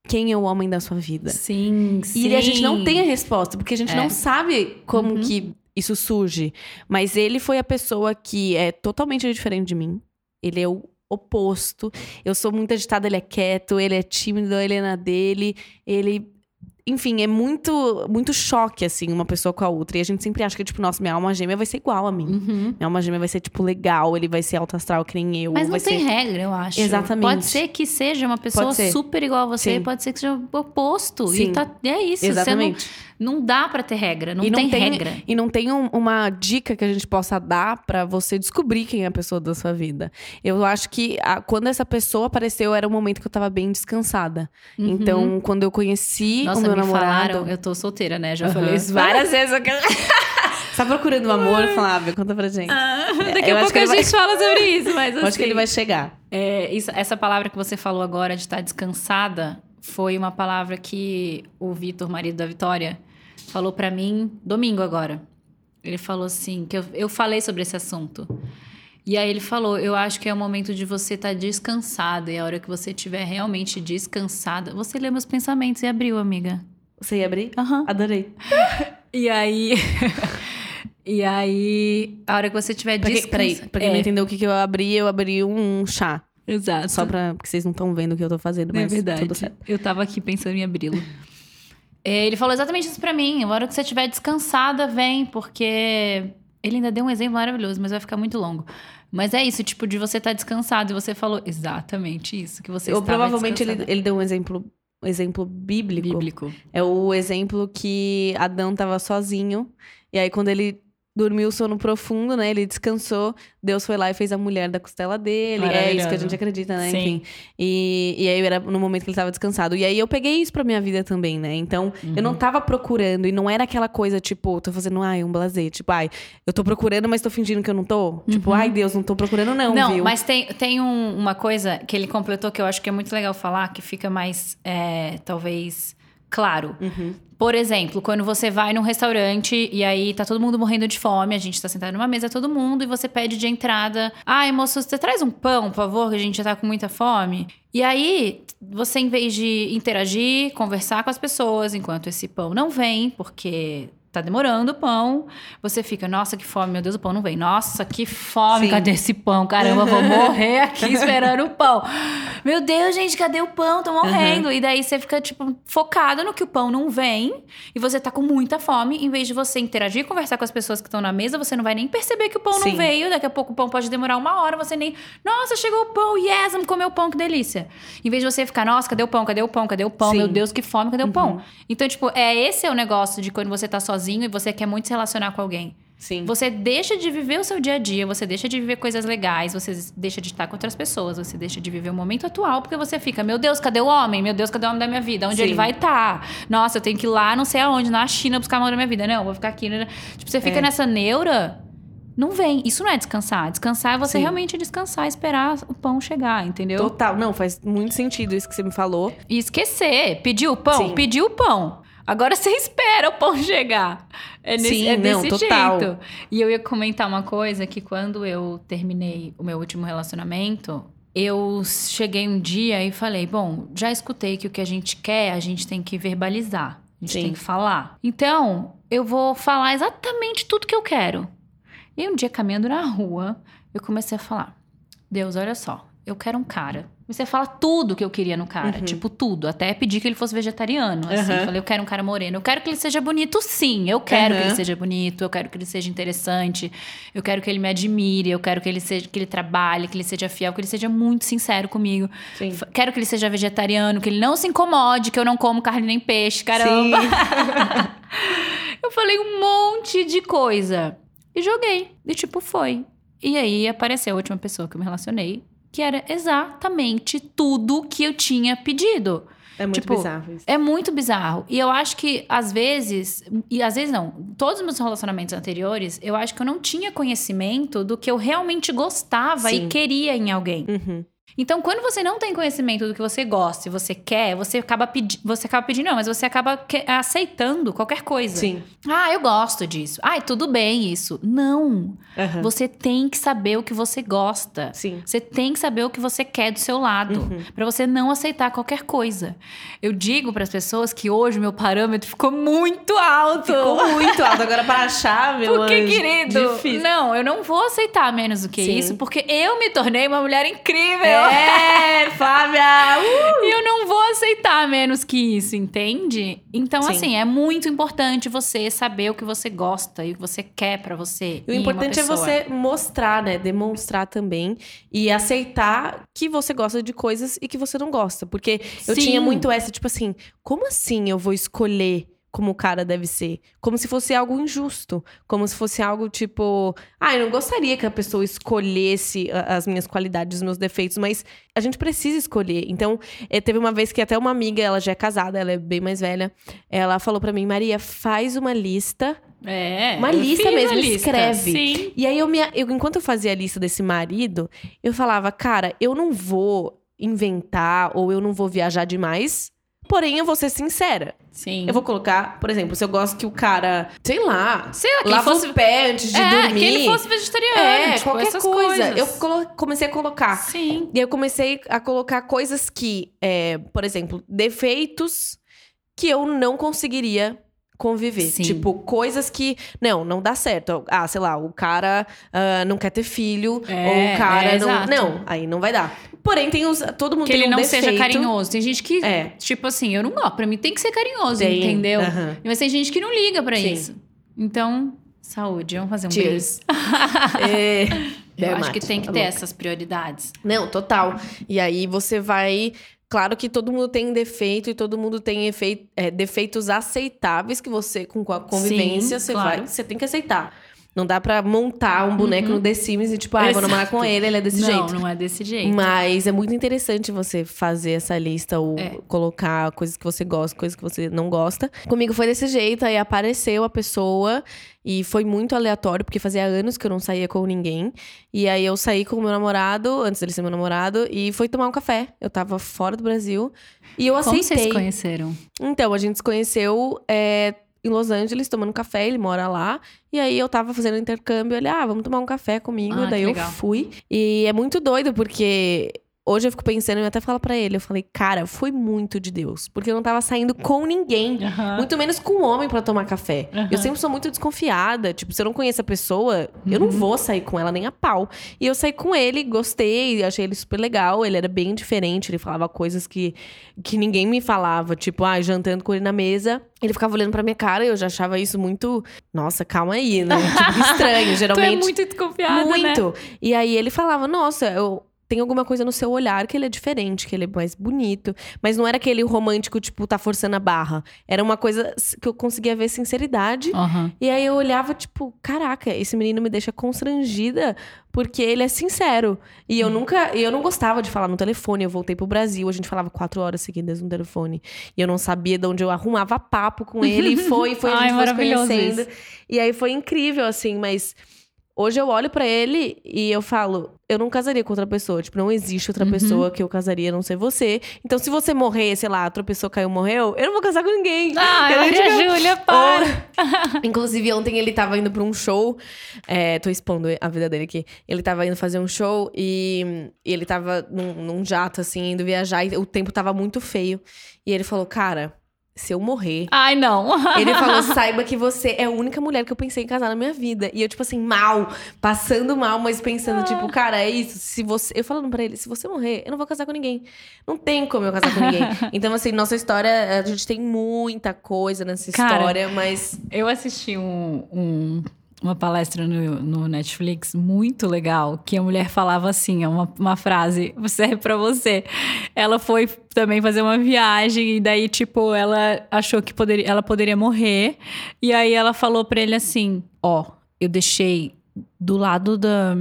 quem é o homem da sua vida? Sim, sim. E a gente não tem a resposta, porque a gente É. não sabe como Uhum. que isso surge. Mas ele foi a pessoa que é totalmente diferente de mim. Ele é o oposto. Eu sou muito agitada, ele é quieto, ele é tímido, ele é na dele, ele enfim, é muito muito choque, assim, uma pessoa com a outra. E a gente sempre acha que, tipo, nossa, minha alma gêmea vai ser igual a mim. Uhum. Minha alma gêmea vai ser, tipo, legal, ele vai ser alto astral que nem eu. Mas não tem ser... regra, eu acho. Exatamente. Pode ser que seja uma pessoa super igual a você, Sim. pode ser que seja o oposto. Sim. E tá, é isso. Exatamente. Você não, não dá pra ter regra, não, E tem, regra. E não tem um- uma dica que a gente possa dar pra você descobrir quem é a pessoa da sua vida. Eu acho que a- quando essa pessoa apareceu, era um momento que eu tava bem descansada. Então, quando eu conheci Uhum. Nossa, o meu me namorado. falaram, eu tô solteira, né? Já Aham. falei isso várias vezes. Eu <laughs> tá procurando um amor, Flávia? Conta pra gente. Daqui Eu a acho pouco que a ele vai- gente fala sobre isso, mas <laughs> Eu acho que ele assim, vai chegar. É, isso- essa palavra que você falou agora de estar descansada foi uma palavra que o Vitor, marido da Vitória, falou pra mim domingo agora. Ele falou assim, que eu, eu falei sobre esse assunto. E aí ele falou, eu acho que é o momento de você estar descansada. E a hora que você estiver realmente descansada, você lê meus pensamentos e abriu, amiga. Você ia abrir? Aham. Adorei. <laughs> E aí... <laughs> e aí, a hora que você quem, descansada... peraí, pra quem não entendeu o que, que eu abri, eu abri um chá. Exato. Só pra. Porque vocês não estão vendo o que eu tô fazendo, mas é verdade. tudo certo. Eu tava aqui pensando em abri-lo. <laughs> É, ele falou exatamente isso pra mim. A hora que você estiver descansada, vem, porque ele ainda deu um exemplo maravilhoso, mas vai ficar muito longo. Mas é isso, tipo, de você estar descansado e você falou exatamente isso, que você estava provavelmente ele, ele deu um exemplo, um exemplo bíblico. bíblico. É o exemplo que Adão tava sozinho. E aí, quando ele dormiu o sono profundo, né? Ele descansou. Deus foi lá e fez a mulher da costela dele. É isso que a gente acredita, né? Sim. Enfim. E, e aí era no momento que ele tava descansado. E aí eu peguei isso pra minha vida também, né? Então, eu Uhum. não tava procurando. E não era aquela coisa, tipo, tô fazendo, ai, um blazer. Tipo, ai, eu tô procurando, mas tô fingindo que eu não tô. Tipo, ai, Deus, não tô procurando, não, Uhum. Não, viu? mas tem, tem um- uma coisa que ele completou que eu acho que é muito legal falar, que fica mais, é, talvez, claro. Uhum. Por exemplo, quando você vai num restaurante e aí tá todo mundo morrendo de fome, a gente tá sentado numa mesa, todo mundo, e você pede de entrada: Ai, moço, você traz um pão, por favor, que a gente já tá com muita fome. E aí, você, em vez de interagir, conversar com as pessoas enquanto esse pão não vem, porque tá demorando o pão, você fica, nossa, que fome, meu Deus, o pão não vem. Nossa, que fome, Sim. cadê esse pão? Caramba, vou morrer aqui <laughs> esperando o pão. Meu Deus, gente, cadê o pão? Tô morrendo. E daí você fica, tipo, focado no que o pão não vem e você tá com muita fome. Em vez de você interagir e conversar com as pessoas que estão na mesa, você não vai nem perceber que o pão Sim. não veio. Daqui a pouco o pão pode demorar uma hora, você nem. Nossa, chegou o pão, yes, vamos comer o pão, que delícia. Em vez de você ficar, nossa, cadê o pão? Cadê o pão? Cadê o pão? Sim. Meu Deus, que fome, cadê o pão? Então, tipo, é esse é o negócio de quando você tá sozinho e você quer muito se relacionar com alguém. Sim. Você deixa de viver o seu dia a dia, você deixa de viver coisas legais, você deixa de estar com outras pessoas, você deixa de viver o momento atual, porque você fica, meu Deus, cadê o homem? Meu Deus, cadê o homem da minha vida? Onde Sim. ele vai estar? Nossa, eu tenho que ir lá, não sei aonde, na China buscar o amor da minha vida. Não, eu vou ficar aqui. né? Tipo, você fica É. nessa neura, não vem. Isso não é descansar. Descansar é você Sim. realmente descansar, esperar o pão chegar, entendeu? Total. Não, faz muito sentido isso que você me falou. E esquecer. Pediu o pão? Sim. Pediu o pão. Agora você espera o pão chegar. É nesse, Sim, é não, desse total. jeito. E eu ia comentar uma coisa que quando eu terminei o meu último relacionamento, eu cheguei um dia e falei: bom, já escutei que o que a gente quer, a gente tem que verbalizar. A gente Sim. tem que falar. Então, eu vou falar exatamente tudo que eu quero. E um dia, caminhando na rua, eu comecei a falar: Deus, olha só, eu quero um cara. Comecei a falar tudo que eu queria no cara, Uhum. tipo tudo. Até pedi que ele fosse vegetariano, assim. Aham. Falei, eu quero um cara moreno. Eu quero que ele seja bonito, sim. Eu quero que Aham. ele seja bonito, eu quero que ele seja interessante. Eu quero que ele me admire, eu quero que ele seja que ele trabalhe, que ele seja fiel, que ele seja muito sincero comigo. Sim. Quero que ele seja vegetariano, que ele não se incomode, que eu não como carne nem peixe, caramba. Eu falei um monte de coisa. E joguei. E tipo, foi. E aí apareceu a última pessoa que eu me relacionei, que era exatamente tudo que eu tinha pedido. É muito Tipo, bizarro isso. É muito bizarro. E eu acho que, às vezes, e às vezes não, todos os meus relacionamentos anteriores, eu acho que eu não tinha conhecimento do que eu realmente gostava Sim. e queria em alguém. Uhum. Então, quando você não tem conhecimento do que você gosta e você quer, você acaba, pedi você acaba pedindo, não, mas você acaba que- aceitando qualquer coisa. Sim. Ah, eu gosto disso. Ai, tudo bem isso. Não. Aham. Você tem que saber o que você gosta. Sim. Você tem que saber o que você quer do seu lado, Uhum. Pra você não aceitar qualquer coisa. Eu digo para as pessoas que hoje meu parâmetro ficou muito alto. Ficou muito alto. Agora para achar, <laughs> meu Porque, anjo, querido, Difícil. não, eu não vou aceitar menos do que Sim. isso, porque eu me tornei uma mulher incrível. É, Flávia! Uh! E eu não vou aceitar menos que isso, entende? Então, Sim. assim, é muito importante você saber o que você gosta e o que você quer pra você. E o importante é você mostrar, né? Demonstrar também e aceitar que você gosta de coisas e que você não gosta. Porque eu Sim. tinha muito essa, tipo assim, como assim eu vou escolher como o cara deve ser? Como se fosse algo injusto. Como se fosse algo tipo, ah, eu não gostaria que a pessoa escolhesse as minhas qualidades, os meus defeitos, mas a gente precisa escolher. Então, eh, teve uma vez que até uma amiga, ela já é casada, ela é bem mais velha, ela falou pra mim, Maria, faz uma lista É. Uma lista mesmo, lista. escreve. Sim. E aí, eu, me, eu, enquanto eu fazia a lista desse marido, eu falava, cara, eu não vou inventar ou eu não vou viajar demais. Porém, eu vou ser sincera. Sim. Eu vou colocar, por exemplo, se eu gosto que o cara, sei lá, Sei lá, que ele lava fosse. o pé antes de é, dormir. que ele fosse vegetariano. É, tipo, qualquer coisa. coisas. Eu comecei a colocar. Sim. E eu comecei a colocar coisas que, é, por exemplo, defeitos que eu não conseguiria conviver. Sim. Tipo, coisas que, não, não dá certo. Ah, sei lá, o cara ah, não quer ter filho, É, ou o cara é, não. exato. Não, aí não vai dar. Porém, tem os. Todo mundo Que tem ele um não defeito. seja carinhoso. Tem gente que, É. tipo assim, eu não gosto. Pra mim tem que ser carinhoso, Tem, entendeu? aham. Mas tem gente que não liga pra Sim. isso. Então, saúde. Vamos fazer um Cheers. <laughs> É, Eu acho que tem que tá ter louca. essas prioridades. Não, total. E aí você vai. Claro que todo mundo tem defeito e todo mundo tem efei- é, defeitos aceitáveis que você, com a convivência, Sim, você claro. vai. Você tem que aceitar. Não dá pra montar um boneco no The Sims e, tipo, ah, eu vou namorar com Uhum. Ele, ele é desse não, jeito. não é desse jeito. Mas é muito interessante você fazer essa lista ou É. colocar coisas que você gosta, coisas que você não gosta. Comigo foi desse jeito, aí apareceu a pessoa e foi muito aleatório, porque fazia anos que eu não saía com ninguém. E aí eu saí com o meu namorado, antes dele ser meu namorado, e foi tomar um café. Eu tava fora do Brasil e eu Como vocês aceitei. se conheceram? Então, a gente se conheceu é, em Los Angeles, tomando café, ele mora lá. E aí eu tava fazendo intercâmbio, ele, ah, vamos tomar um café comigo. Ah, Daí eu legal. fui. E é muito doido, porque hoje eu fico pensando, eu até falo pra ele, eu falei, cara, foi muito de Deus. Porque eu não tava saindo com ninguém. Muito menos com um homem pra tomar café. Aham. Eu sempre sou muito desconfiada. Tipo, se eu não conheço a pessoa, eu Uhum. não vou sair com ela nem a pau. E eu saí com ele, gostei, achei ele super legal. Ele era bem diferente, ele falava coisas que, que ninguém me falava. Tipo, ah, jantando com ele na mesa. Ele ficava olhando pra minha cara e eu já achava isso muito. Nossa, calma aí, né? Tipo, <laughs> estranho. Tu Geralmente. é muito desconfiada, né? Muito. E aí ele falava, nossa, eu. Tem alguma coisa no seu olhar que ele é diferente, que ele é mais bonito. Mas não era aquele romântico, tipo, tá forçando a barra. Era uma coisa que eu conseguia ver sinceridade. Aham. E aí eu olhava, tipo, caraca, esse menino me deixa constrangida porque ele é sincero. E eu nunca. E eu não gostava de falar no telefone. Eu voltei pro Brasil, a gente falava quatro horas seguidas no telefone. E eu não sabia de onde eu arrumava papo com ele. E foi, foi, <laughs> a Ai, gente foi se maravilhoso conhecendo. isso. E aí foi incrível, assim, mas. Hoje eu olho pra ele e eu falo, eu não casaria com outra pessoa. Tipo, não existe outra Uhum. pessoa que eu casaria a não ser você. Então, se você morrer, sei lá, outra pessoa caiu, morreu, eu não vou casar com ninguém. Ai, Eu, Maria tipo, Júlia, para! <laughs> Inclusive, ontem ele tava indo pra um show. É, tô expondo a vida dele aqui. Ele tava indo fazer um show e, e ele tava num, num jato, assim, indo viajar. E o tempo tava muito feio. E ele falou, cara, se eu morrer. Ai, não. <laughs> Ele falou, saiba que você é a única mulher que eu pensei em casar na minha vida. E eu, tipo assim, mal, passando mal, mas pensando, tipo, cara, é isso. Se você. Eu falando pra ele, se você morrer, eu não vou casar com ninguém. Não tem como eu casar com ninguém. <laughs> Então, assim, nossa história, a gente tem muita coisa nessa Cara, história, mas. Eu assisti um- um- uma palestra no, no Netflix muito legal, que a mulher falava assim, é uma, uma frase, <laughs> serve pra você. Ela foi também fazer uma viagem e daí, tipo, ela achou que poderia, ela poderia morrer. E aí ela falou pra ele assim, ó, eu deixei do lado da,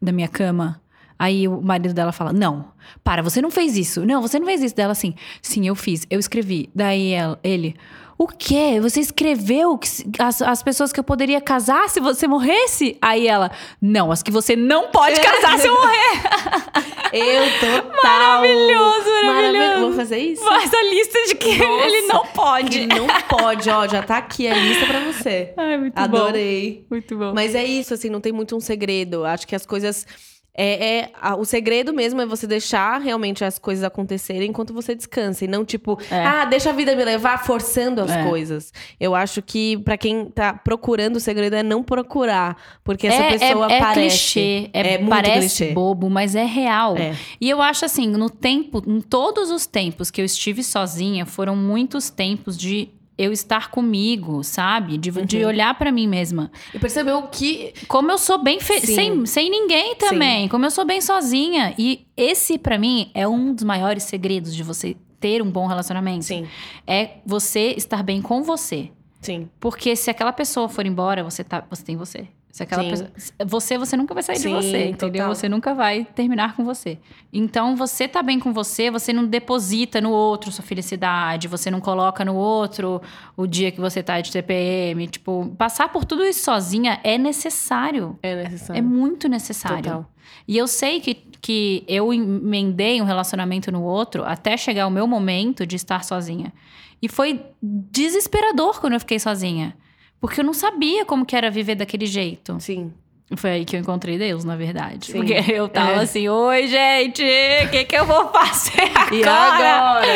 da minha cama Aí o marido dela fala: Não, para, você não fez isso. Não, você não fez isso. Dela assim: Sim, eu fiz, eu escrevi. Daí ela, ele. O quê? Você escreveu que as, as pessoas que eu poderia casar se você morresse? Aí ela, não, as que você não pode casar se eu morrer. <laughs> Eu total. Maravilhoso, maravilhoso. Vamos fazer isso? Faz a lista de que Nossa, ele não pode. Que não pode, ó, já tá aqui a lista pra você. Ai, muito bom. Adorei. Muito bom. Mas é isso, assim, não tem muito um segredo. Acho que as coisas. É, é- a- o segredo mesmo é você deixar realmente as coisas acontecerem enquanto você descansa. E não, tipo, É. ah, deixa a vida me levar forçando as É. coisas. Eu acho que pra quem tá procurando o segredo é não procurar. Porque essa é, pessoa é, é parece. clichê, é, É muito parece clichê. bobo, mas é real. É. E eu acho assim, no tempo, em todos os tempos que eu estive sozinha, foram muitos tempos de eu estar comigo, sabe? De, de Uhum. olhar pra mim mesma. E percebeu que. Como eu sou bem fe- Sim. sem, sem ninguém também, como eu sou bem sozinha. E esse pra mim é um dos maiores segredos de você ter um bom relacionamento. Sim, É você estar bem com você. sim. Porque se aquela pessoa for embora, você tá, você tem você. Se aquela pessoa, você, você nunca vai sair Sim, de você, entendeu? total. Você nunca vai terminar com você. Então, você tá bem com você, você não deposita no outro sua felicidade, você não coloca no outro o dia que você tá de TPM, tipo, passar por tudo isso sozinha é necessário. É necessário. É muito necessário. Total. E eu sei que, que eu emendei um relacionamento no outro até chegar o meu momento de estar sozinha. E foi desesperador quando eu fiquei sozinha. Porque eu não sabia como que era viver daquele jeito. Sim. Foi aí que eu encontrei Deus, na verdade. Sim. Porque eu tava É. assim, oi, gente, o que, que eu vou fazer <laughs> agora? E agora?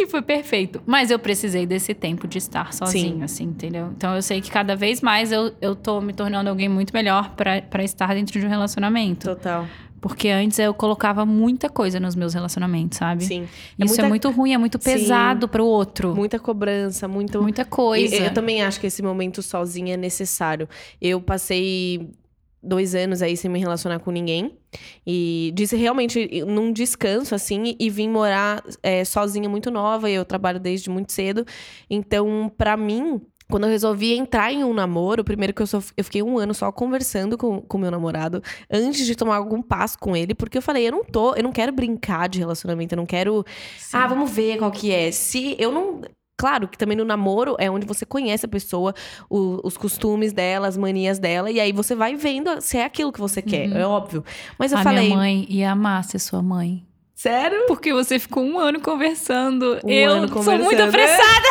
E foi perfeito. Mas eu precisei desse tempo de estar sozinho, Sim. assim, entendeu? Então eu sei que cada vez mais eu, eu tô me tornando alguém muito melhor pra estar dentro de um relacionamento. Total. Porque antes eu colocava muita coisa nos meus relacionamentos, sabe? Sim. Isso é, muita- muito ruim, é muito Sim. pesado pro outro. Muita cobrança, muito. Muita coisa. E Eu também acho que esse momento sozinha é necessário. Eu passei dois anos aí sem me relacionar com ninguém. E disse realmente num descanso, assim, e vim morar é, sozinha muito nova. E eu trabalho desde muito cedo. Então, pra mim. Quando eu resolvi entrar em um namoro, primeiro que eu, só, eu fiquei um ano só conversando com o meu namorado antes de tomar algum passo com ele, porque eu falei, eu não tô, eu não quero brincar de relacionamento, eu não quero ah, vamos ver qual que é. Se eu não. Claro que também no namoro é onde você conhece a pessoa, o- os costumes dela, as manias dela, e aí você vai vendo se é aquilo que você quer, é óbvio. Mas eu a falei. minha mãe ia amar ser sua mãe. Sério? Porque você ficou um ano conversando. Um eu ano sou conversando, muito né? apressada.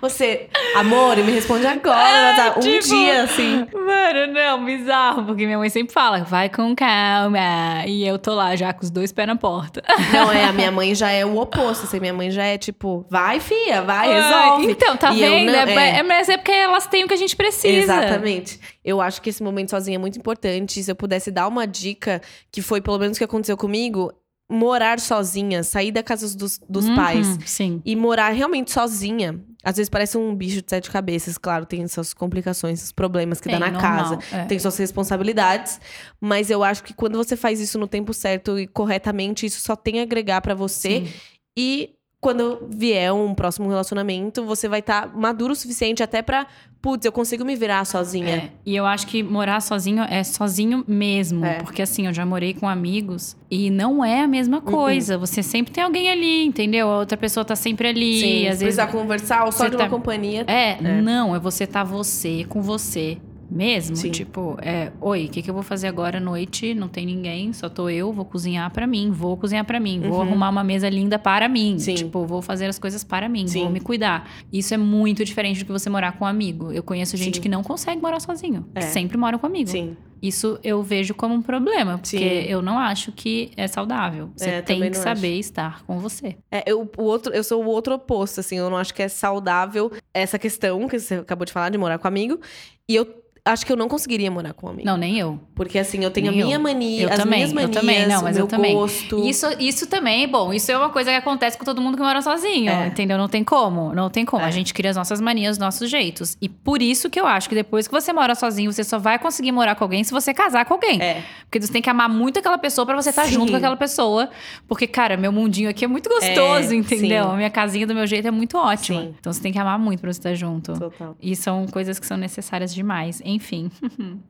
Você, amor, me responde agora, tá? Um tipo- dia, assim. Mano, não, bizarro. Porque minha mãe sempre fala, vai com calma. E eu tô lá já com os dois pés na porta. Não, é, a minha mãe já é o oposto, assim, minha mãe já é tipo, vai, fia, vai, Ai, resolve. Então, tá E vendo? não- é, é. é, mas é porque elas têm o que a gente precisa. Exatamente. Eu acho que esse momento sozinho é muito importante. Se eu pudesse dar uma dica, que foi pelo menos o que aconteceu comigo, morar sozinha, sair da casa dos, dos Uhum, pais Sim. e morar realmente sozinha. Às vezes parece um bicho de sete cabeças, claro, tem suas complicações, seus problemas que Tem, dá na normal, casa, é. tem suas responsabilidades, mas eu acho que quando você faz isso no tempo certo e corretamente, isso só tem a agregar pra você Sim. e quando vier um próximo relacionamento, você vai estar maduro o suficiente até pra, putz, eu consigo me virar sozinha. É, e eu acho que morar sozinho é sozinho mesmo. É. Porque assim, eu já morei com amigos e não é a mesma coisa. Você sempre tem alguém ali, entendeu? A outra pessoa tá sempre ali. Sim, às se vezes. conversar ou só de uma tá- companhia. É, não, é você tá você com você mesmo. Sim. Tipo, é, oi, o que, que eu vou fazer agora à noite? Não tem ninguém, só tô eu, vou cozinhar pra mim, vou cozinhar pra mim, vou Uhum. arrumar uma mesa linda para mim. Sim. Tipo, vou fazer as coisas para mim, Sim. vou me cuidar. Isso é muito diferente do que você morar com um amigo. Eu conheço gente que não consegue morar sozinho, É. que sempre mora comigo. Sim. Isso eu vejo como um problema, porque Sim. eu não acho que é saudável. Você É, tem que saber estar com você. É, eu, o outro, eu sou o outro oposto, assim. Eu não acho que é saudável essa questão que você acabou de falar, de morar com amigo. E eu acho que eu não conseguiria morar com amigo. Não, nem eu. Porque, assim, eu tenho Nem a minha eu. mania, Eu as também, minhas eu manias, também, não, mas o meu eu também. gosto. Isso, isso também, bom, isso é uma coisa que acontece com todo mundo que mora sozinho, É. entendeu? Não tem como, não tem como. É. A gente cria as nossas manias, os nossos jeitos. E por isso que eu acho que depois que você mora sozinho, você só vai conseguir morar com alguém se você casar com alguém. É, Porque você tem que amar muito aquela pessoa pra você estar Sim. junto com aquela pessoa. Porque, cara, meu mundinho aqui é muito gostoso, É, entendeu? sim. A minha casinha do meu jeito é muito ótima. Sim. Então você tem que amar muito pra você estar junto. total. E são coisas que são necessárias demais. Enfim. <laughs>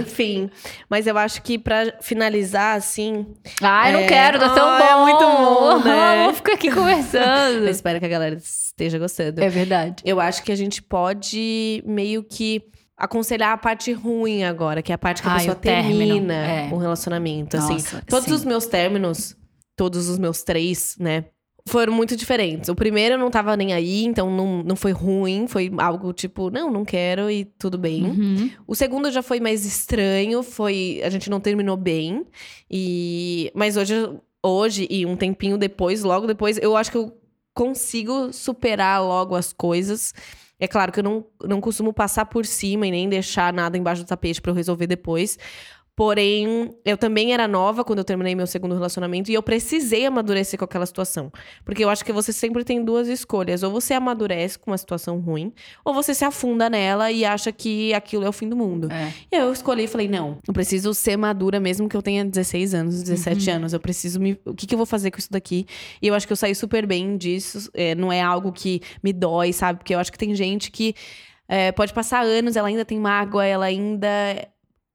Enfim. Mas eu acho que pra finalizar, assim. Ai, não É. quero, tá tão Ah, bom. é muito bom, <laughs> né? Vamos ficar aqui conversando. Eu espero que a galera esteja gostando. é verdade. Eu acho que a gente pode meio que aconselhar a parte ruim agora, que é a parte que a Ai, pessoa o termina é. um relacionamento. assim, Nossa, todos sim. os meus términos, todos os meus três, né? Foram muito diferentes. O primeiro eu não tava nem aí, então não, não foi ruim. Foi algo tipo, não, não quero e tudo bem. Uhum. O segundo já foi mais estranho, foi. A gente não terminou bem. E. Mas hoje, hoje, e um tempinho depois, logo depois, eu acho que eu consigo superar logo as coisas. É claro que eu não, não costumo passar por cima e nem deixar nada embaixo do tapete pra eu resolver depois. Porém, eu também era nova quando eu terminei meu segundo relacionamento e eu precisei amadurecer com aquela situação. Porque eu acho que você sempre tem duas escolhas. Ou você amadurece com uma situação ruim, ou você se afunda nela e acha que aquilo é o fim do mundo. É. E eu escolhi e falei, não, eu preciso ser madura mesmo que eu tenha 16 anos, 17 anos. Eu preciso me... O que, que eu vou fazer com isso daqui? E eu acho que eu saí super bem disso. É, não é algo que me dói, sabe? Porque eu acho que tem gente que é, pode passar anos, ela ainda tem mágoa, ela ainda...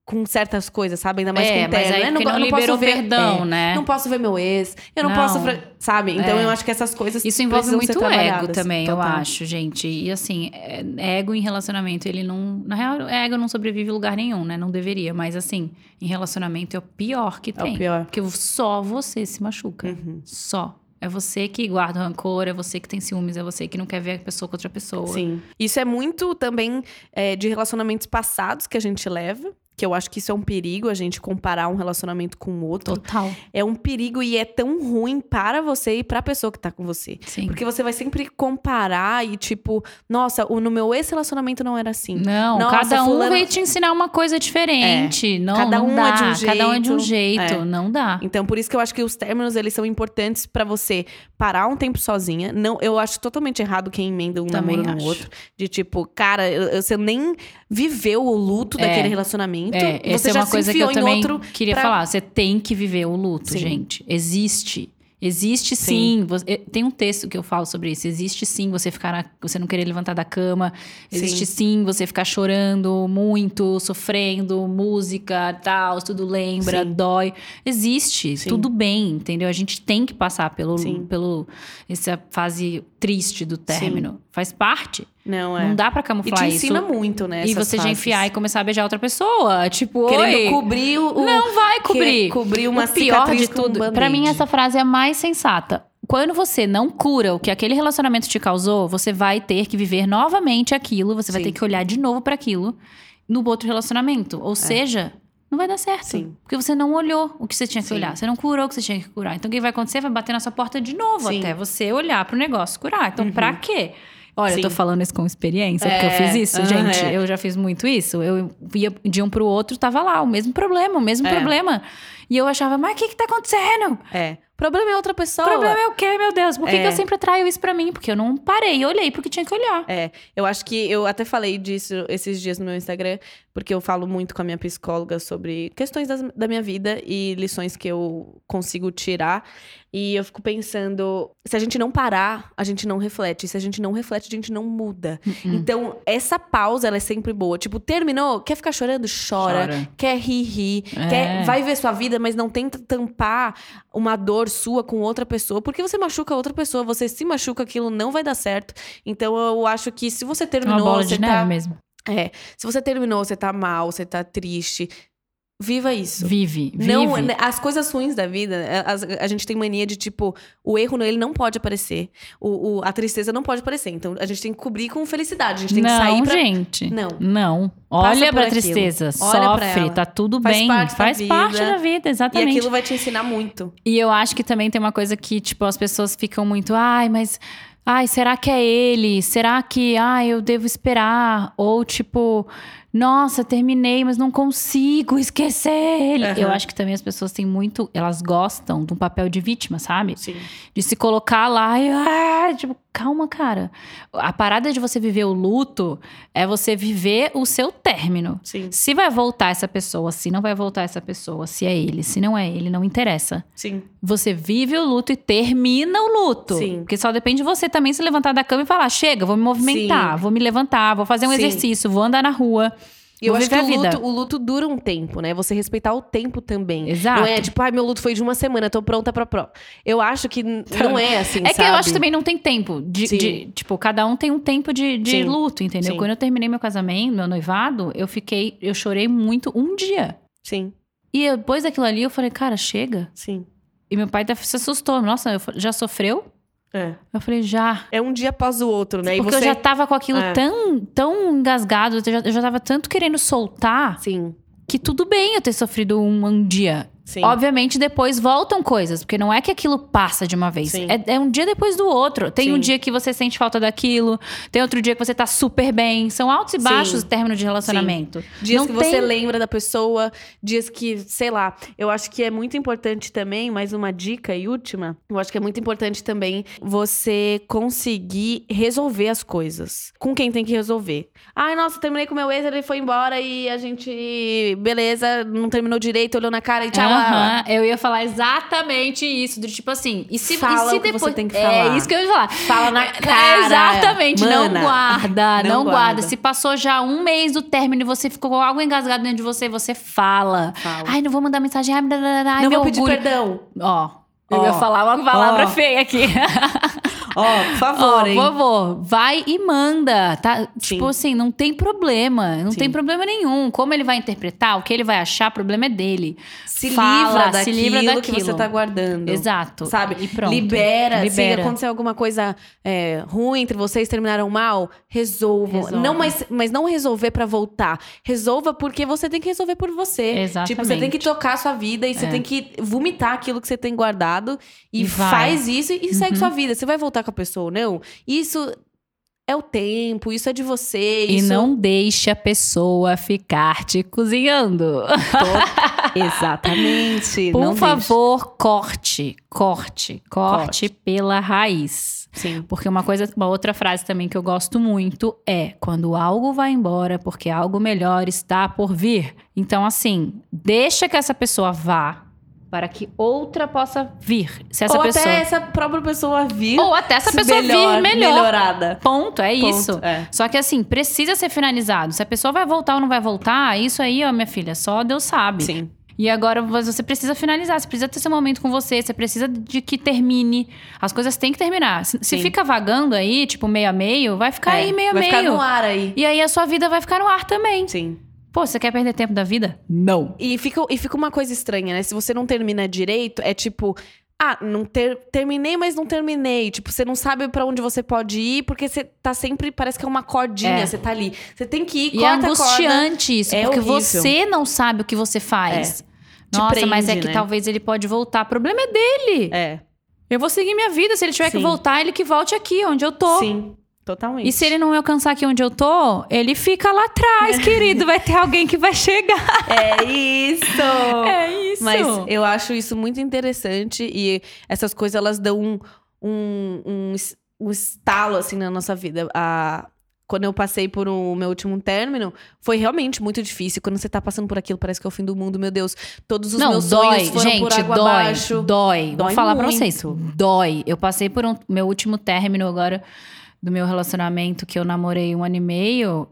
Com certas coisas, sabe? Ainda mais é, com mas interno. aí né? não, eu liberou posso ver, perdão, é, né? Não posso ver meu ex. Eu não, Não. posso... Sabe? Então É. eu acho que essas coisas Isso envolve muito ego também, eu Total. acho, gente. E assim, é- ego em relacionamento, ele não. Na real, ego não sobrevive em lugar nenhum, né? Não deveria. Mas assim, em relacionamento é o pior que É tem. o pior. Porque só você se machuca. Uhum. Só. É você que guarda rancor, é você que tem ciúmes, é você que não quer ver a pessoa com outra pessoa. Sim. Isso é muito também é, de relacionamentos passados que a gente leva. Que eu acho que isso é um perigo, a gente comparar um relacionamento com o outro. Total. É um perigo e é tão ruim para você e para a pessoa que tá com você. Sim. Porque você vai sempre comparar e tipo, nossa, o, no meu ex-relacionamento não era assim. Não, Nossa, cada um fulano- veio te ensinar uma coisa diferente. Não, Cada não um dá. é de um Cada um é de um jeito. jeito. É. Não dá. Então, por isso que eu acho que os términos, eles são importantes pra você parar um tempo sozinha. Não, eu acho totalmente errado quem emenda um Também namoro no acho. outro. De tipo, cara, você nem viveu o luto É. daquele relacionamento. É, e essa é uma coisa que eu também queria pra- falar. Você tem que viver o luto, Sim. gente. Existe. Existe sim. Você- eh, tem um texto que eu falo sobre isso. Existe sim você ficar na- você não querer levantar da cama. Existe sim, você ficar chorando muito, sofrendo, música, tal, tudo lembra, Sim. dói. Existe, Sim. tudo bem, entendeu? A gente tem que passar pelo, Sim. pelo essa fase triste do término. Faz parte. Não, é. Não dá pra E camuflar te isso. ensina muito, né? e você já enfiar e começar a beijar outra pessoa. Tipo, Querendo oi. cobrir o. o- Não vai cobrir. cobrir uma o pior de um tudo, band-aid. pra mim essa frase é a mais sensata. Quando você não cura o que aquele relacionamento te causou, você vai ter que viver novamente aquilo, você vai Sim. ter que olhar de novo pra aquilo no outro relacionamento. Ou seja, não vai dar certo. É. Sim. Porque você não olhou o que você tinha que Sim. olhar. Você não curou o que você tinha que curar. Então o que vai acontecer? Vai bater na sua porta de novo Sim. até você olhar pro negócio curar. Então, pra quê? Olha, Sim. eu tô falando isso com experiência, porque eu É, fiz isso, ah, gente. é. Eu já fiz muito isso. Eu ia de um pro outro, tava lá, o mesmo problema, o mesmo É. problema. E eu achava, mas o que que tá acontecendo? É. O problema é outra O pessoa. problema é o quê, meu Deus? Por que, É. que eu sempre traio isso pra mim? Porque eu não parei olhei porque tinha que olhar. É, eu acho que eu até falei disso esses dias no meu Instagram, porque eu falo muito com a minha psicóloga sobre questões das- da minha vida e lições que eu consigo tirar. E eu fico pensando, se a gente não parar, a gente não reflete. Se a gente não reflete, a gente não muda. Hum. Então, essa pausa, ela é sempre boa. Tipo, terminou, quer ficar chorando? Chora. Chora. Quer rir, rir. É. Quer, vai ver sua vida, mas não tenta tampar uma dor sua com outra pessoa. Porque você machuca outra pessoa, você se machuca, aquilo não vai dar certo. Então, eu acho que se você É terminou, uma bola de neve tá... mesmo. É, se você terminou, você tá mal, você tá triste, viva isso. Vive, vive. Não, né, as coisas ruins da vida, as- a, gente tem mania de tipo, o erro ele não pode aparecer, o, o- a tristeza não pode aparecer. Então a gente tem que cobrir com felicidade, a gente tem que não, sair pra. gente. Não. Não. Olha pra aquilo. tristeza. Olha pra sofre, tá tudo Faz bem. parte da Faz vida. parte da vida, E exatamente. aquilo vai te ensinar muito. E eu acho que também tem uma coisa que, tipo, as pessoas ficam muito, ai, mas. Ai, será que é ele? Será que, ai, eu devo esperar? Ou, tipo, nossa, terminei, mas não consigo esquecer ele. Aham. Eu acho que também as pessoas têm muito. Elas gostam de um papel de vítima, sabe? Sim. De se colocar lá e. Ah, tipo, calma, cara. A parada de você viver o luto é você viver o seu término. Sim. Se vai voltar essa pessoa, se não vai voltar essa pessoa, se é ele, se não é ele, não interessa. Sim. Você vive o luto e termina o luto. Sim. Porque só depende de você também se levantar da cama e falar: chega, vou me movimentar, Sim. vou me levantar, vou fazer um Sim. exercício, vou andar na rua. E eu Vou acho que o luto, o luto dura um tempo, né? Você respeitar o tempo também. Exato. Não é tipo, ai, meu luto foi de uma semana, tô pronta pra pró. Eu acho que n- não é assim, É que sabe? eu acho que também não tem tempo. De, de- tipo, cada um tem um tempo de, de luto, entendeu? Sim. Quando eu terminei meu casamento, meu noivado, eu fiquei. Eu chorei muito um dia. Sim, E depois daquilo ali, eu falei, cara, chega. sim. E meu pai até se assustou. Nossa, já sofreu? É. Eu falei, já. É um dia após o outro, né? Porque você... eu já tava com aquilo É. tão, tão engasgado, eu já, eu já tava tanto querendo soltar, Sim, que tudo bem eu ter sofrido um, um dia. Sim. Obviamente, depois voltam coisas, porque não é que aquilo passa de uma vez. Sim. É, é um dia depois do outro. Tem um Sim. dia que você sente falta daquilo, tem outro dia que você tá super bem. São altos e Sim. baixos o término de relacionamento. Dias Não que você tem- lembra da pessoa, dias que, sei lá, eu acho que é muito importante também, mais uma dica e última, eu acho que é muito importante também você conseguir resolver as coisas. Com quem tem que resolver. Ai, nossa, terminei com meu ex, ele foi embora e a gente, beleza, não terminou direito, olhou na cara e tchau. Aham, Eu ia falar exatamente isso. Do tipo assim, e se, Fala e se depois. você tem que É falar. isso que eu ia falar. Fala na É, cara. Exatamente, não Mana, guarda, não não, guarda. guarda. Se passou já um mês do término e você ficou com algo engasgado dentro de você, você fala. Fala. Ai, não vou mandar mensagem. Ai, blá, blá, blá, não vou pedir perdão. Ó, eu Ó. ia falar uma palavra Ó. feia aqui. <laughs> Ó, por Ó, favor, hein? por favor, vai e manda, tá? Sim. Tipo assim, não tem problema, não Sim. tem problema nenhum. Como ele vai interpretar, o que ele vai achar, o problema é dele. Se Fala, livra se daquilo livra que daquilo. você tá guardando. Exato. Sabe? E pronto. Libera. Se Libera. acontecer alguma coisa é, ruim entre vocês, terminaram mal, resolvam. Resolve. Não, mas, mas não resolver pra voltar. Resolva porque você tem que resolver por você. Exatamente. Tipo, você tem que tocar a sua vida e você É. tem que vomitar aquilo que você tem guardado. E, E faz isso e segue Uhum. sua vida. Você vai voltar com a pessoa ou não? Isso é o tempo, isso é de você. E isso... não deixe a pessoa ficar te cozinhando. <laughs> Exatamente. Por não favor, corte, corte, corte pela raiz. Sim. Porque uma coisa, uma outra frase também que eu gosto muito é quando algo vai embora, porque algo melhor está por vir. Então, assim, deixa que essa pessoa vá para que outra possa vir. Se essa ou pessoa. até essa própria pessoa vir. Ou até essa pessoa melhor- vir melhor. melhorada. Ponto, é Ponto, isso. é. Só que assim, precisa ser finalizado. Se a pessoa vai voltar ou não vai voltar, isso aí, ó, minha filha, só Deus sabe. Sim. E agora você precisa finalizar, você precisa ter esse momento com você, você precisa de que termine. As coisas têm que terminar. Se, se fica vagando aí, tipo meio a meio, vai ficar aí meio a vai meio. ficar no ar aí. E aí a sua vida vai ficar no ar também. Sim. Pô, você quer perder tempo da vida? Não. E fica, e fica uma coisa estranha, né? Se você não termina direito, é tipo. Ah, não ter, terminei, mas não terminei. Tipo, você não sabe pra onde você pode ir, porque você tá sempre, parece que é uma cordinha, É. você tá ali. Você tem que ir, E é corta a corda. angustiante isso, É porque horrível. você não sabe o que você faz. Te Nossa, mas é prende, que né? talvez ele pode voltar. O problema é dele. É. Eu vou seguir minha vida. Se ele tiver que Sim. voltar, ele que volte aqui, onde eu tô. Sim, totalmente. E se ele não me alcançar aqui onde eu tô, ele fica lá atrás, querido. Vai ter alguém que vai chegar. É isso! <laughs> É isso. Mas eu acho isso muito interessante e essas coisas elas dão um, um, um, um estalo assim na nossa vida. A, quando eu passei por o meu último término, foi realmente muito difícil. Quando você tá passando por aquilo, parece que é o fim do mundo, meu Deus. Todos os não, meus dói, sonhos foram gente, por água dói, abaixo. dói. Vou Dói falar pra muito. vocês, dói. Eu passei por um meu último término agora do meu relacionamento que eu namorei um ano e meio,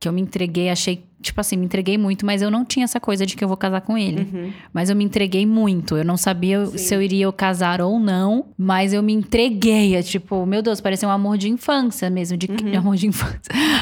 que eu me entreguei, achei, tipo assim, me entreguei muito, mas eu não tinha essa coisa de que eu vou casar com ele. Uhum. Mas eu me entreguei muito. Eu não sabia Sim. se eu iria casar ou não, mas eu me entreguei. É tipo, meu Deus, parecia um amor de infância mesmo, de Uhum. <laughs> amor de infância,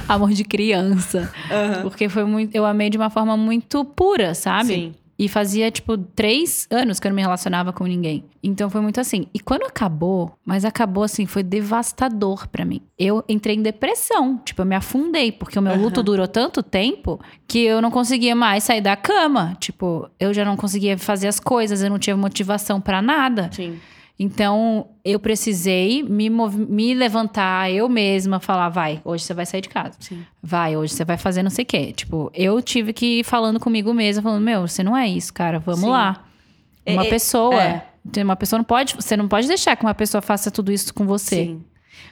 amor de criança. Aham. Porque foi muito, eu amei de uma forma muito pura, sabe? Sim. E fazia, tipo, três anos que eu não me relacionava com ninguém. Então foi muito assim. E quando acabou, mas acabou assim, foi devastador pra mim. Eu entrei em depressão. Tipo, eu me afundei, porque o meu luto Aham. durou tanto tempo que eu não conseguia mais sair da cama. Tipo, eu já não conseguia fazer as coisas, eu não tinha motivação pra nada. Sim. Então, eu precisei me, me levantar eu mesma, falar, vai, hoje você vai sair de casa. Sim. Vai, hoje você vai fazer não sei o quê. Tipo, eu tive que ir falando comigo mesma, falando, meu, você não é isso, cara, vamos Sim. lá. Uma É, é, pessoa. é. Uma pessoa não pode. Você não pode deixar que uma pessoa faça tudo isso com você. Sim.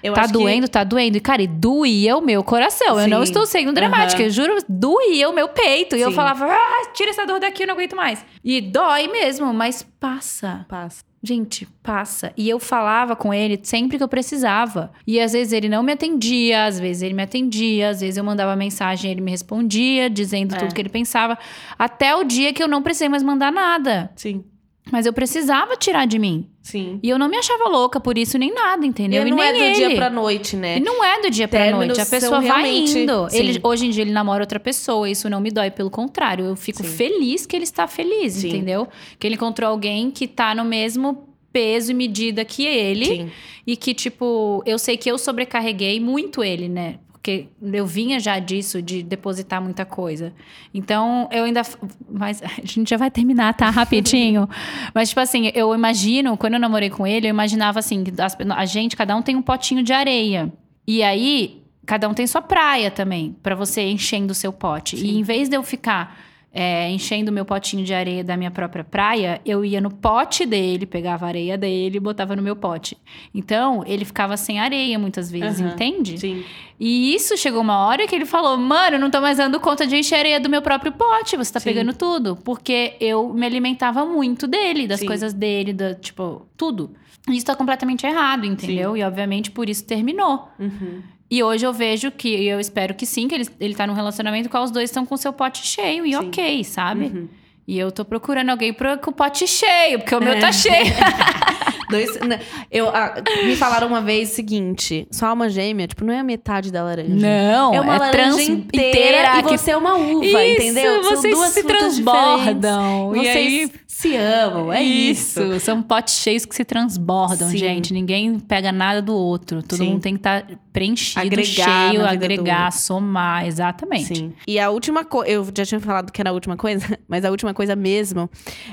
Eu tá acho que- doendo, tá doendo. E, cara, e doía o meu coração. Eu não Sim. estou sendo dramática. Aham. Eu juro, doía o meu peito. E eu Sim. falava, ah, tira essa dor daqui, eu não aguento mais. E dói mesmo, mas passa. Passa. Gente, passa. E eu falava com ele sempre que eu precisava. E às vezes ele não me atendia, às vezes ele me atendia, às vezes eu mandava mensagem e ele me respondia, dizendo É. tudo que ele pensava. Até o dia que eu não precisei mais mandar nada. Sim. Mas eu precisava tirar de mim. Sim. E eu não me achava louca por isso nem nada, entendeu? E não é do ele. dia pra noite, né? E não é do dia pra Términos noite. A pessoa vai indo. Sim. Ele, hoje em dia ele namora outra pessoa. Isso não me dói. Pelo contrário, eu fico Sim. feliz que ele está feliz, Sim. entendeu? Que ele encontrou alguém que tá no mesmo peso e medida que ele. Sim. E que, tipo, eu sei que eu sobrecarreguei muito ele, né? Porque eu vinha já disso, de depositar muita coisa. Então, eu ainda. Mas <laughs> a gente já vai terminar, tá? Rapidinho. <laughs> Mas, tipo assim, eu imagino, quando eu namorei com ele, eu imaginava assim: que as- a gente, cada um tem um potinho de areia. E aí, cada um tem sua praia também, pra você enchendo o seu pote. Sim. E em vez de eu ficar é, enchendo o meu potinho de areia da minha própria praia, eu ia no pote dele, pegava a areia dele e botava no meu pote. Então, ele ficava sem areia muitas vezes, Aham. entende? Sim. E isso chegou uma hora que ele falou: Mano, eu não tô mais dando conta de encher areia do meu próprio pote, você tá Sim. pegando tudo. Porque eu me alimentava muito dele, das Sim. coisas dele, da, tipo, tudo. E Isso tá completamente errado, entendeu? E obviamente por isso terminou. Uhum. E hoje eu vejo que, e eu espero que sim, que ele, ele tá num relacionamento com os dois estão com seu pote cheio e Sim. ok, sabe? Uhum. E eu tô procurando alguém pro, com o pote cheio, porque o meu É. tá cheio. <laughs> Dois, né, eu, ah, me falaram uma vez o seguinte: sua alma gêmea, tipo, não é a metade da laranja. Não, é uma laranja trans inteira, e que você é uma uva, Isso, entendeu? São vocês duas se transbordam. diferentes. Vocês aí- se amam, é isso. São potes cheios que se transbordam, Sim. gente. Ninguém pega nada do outro. Todo Sim. mundo tem que estar preenchido, Agregar cheio, vida do agregar, somar. Exatamente. Sim. E a última coisa, eu já tinha falado que era a última coisa, <laughs> mas a última coisa mesmo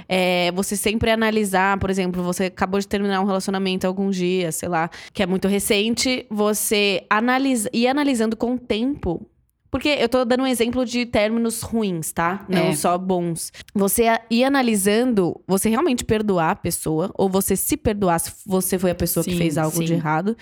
é você sempre analisar, por exemplo, você acabou de terminar um relacionamento há alguns dias, sei lá, que é muito recente, você analisa, ir analisando com o tempo. Porque eu tô dando um exemplo de términos ruins, tá? Não É. só bons. Você ir analisando, você realmente perdoar a pessoa, ou você se perdoar se você foi a pessoa que Sim, fez algo de sim. errado.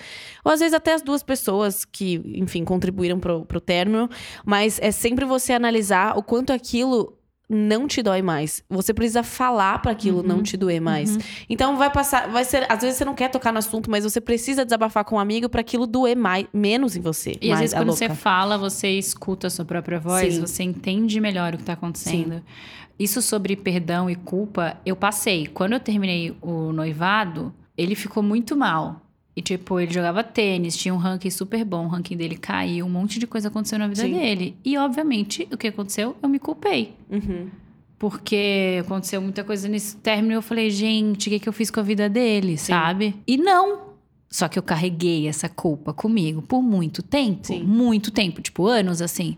Ou às vezes até as duas pessoas que, enfim, contribuíram pro, pro término. Mas é sempre você analisar o quanto aquilo não te dói mais. Você precisa falar para aquilo Uhum. não te doer mais. Então vai passar, vai ser, às vezes você não quer tocar no assunto, mas você precisa desabafar com um amigo para aquilo doer mais, menos em você. E às vezes quando louca. você fala, você escuta a sua própria voz, Sim. você entende melhor o que tá acontecendo. Isso sobre perdão e culpa, eu passei. Quando eu terminei o noivado, ele ficou muito mal. E, tipo, ele jogava tênis, tinha um ranking super bom, o ranking dele caiu, um monte de coisa aconteceu na vida Sim. dele. E, obviamente, o que aconteceu? Eu me culpei. Uhum. Porque aconteceu muita coisa nesse término e eu falei, gente, o que, que eu fiz com a vida dele, sabe? E não. Só que eu carreguei essa culpa comigo por muito tempo. Sim. Muito tempo, tipo anos assim.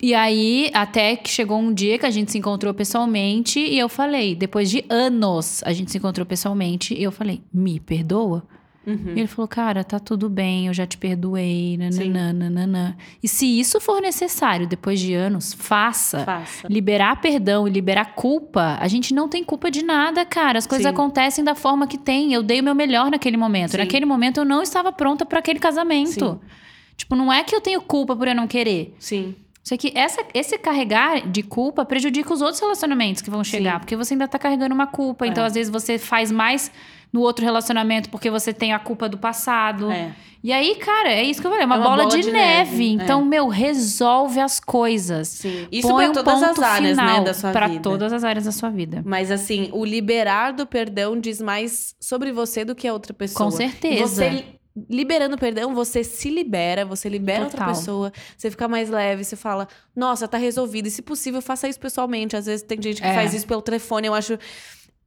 E aí, até que chegou um dia que a gente se encontrou pessoalmente e eu falei, depois de anos, a gente se encontrou pessoalmente e eu falei, me perdoa? Uhum. E ele falou, cara, tá tudo bem, eu já te perdoei, nananã. E se isso for necessário, depois de anos, faça. Faça. Liberar perdão e liberar culpa, a gente não tem culpa de nada, cara. As coisas Sim. acontecem da forma que tem. Eu dei o meu melhor naquele momento. Sim. Naquele momento eu não estava pronta para aquele casamento. Sim. Tipo, não é que eu tenho culpa por eu não querer. Sim. Só que essa, esse carregar de culpa prejudica os outros relacionamentos que vão chegar, porque você ainda tá carregando uma culpa. Então, É. às vezes, você faz mais no outro relacionamento porque você tem a culpa do passado. É. E aí, cara, é isso que eu falei, é uma, É uma bola, bola de, de neve. neve, Então, meu, resolve as coisas. Sim. Isso Põe pra um todas as ponto áreas, né, final da sua pra vida. todas as áreas da sua vida. Mas assim, o liberar do perdão diz mais sobre você do que a outra pessoa. Com certeza. Você li- liberando perdão, você se libera, você libera outra Total. pessoa, você fica mais leve, você fala, nossa, tá resolvido. E se possível, faça isso pessoalmente. Às vezes tem gente que É. faz isso pelo telefone. Eu acho.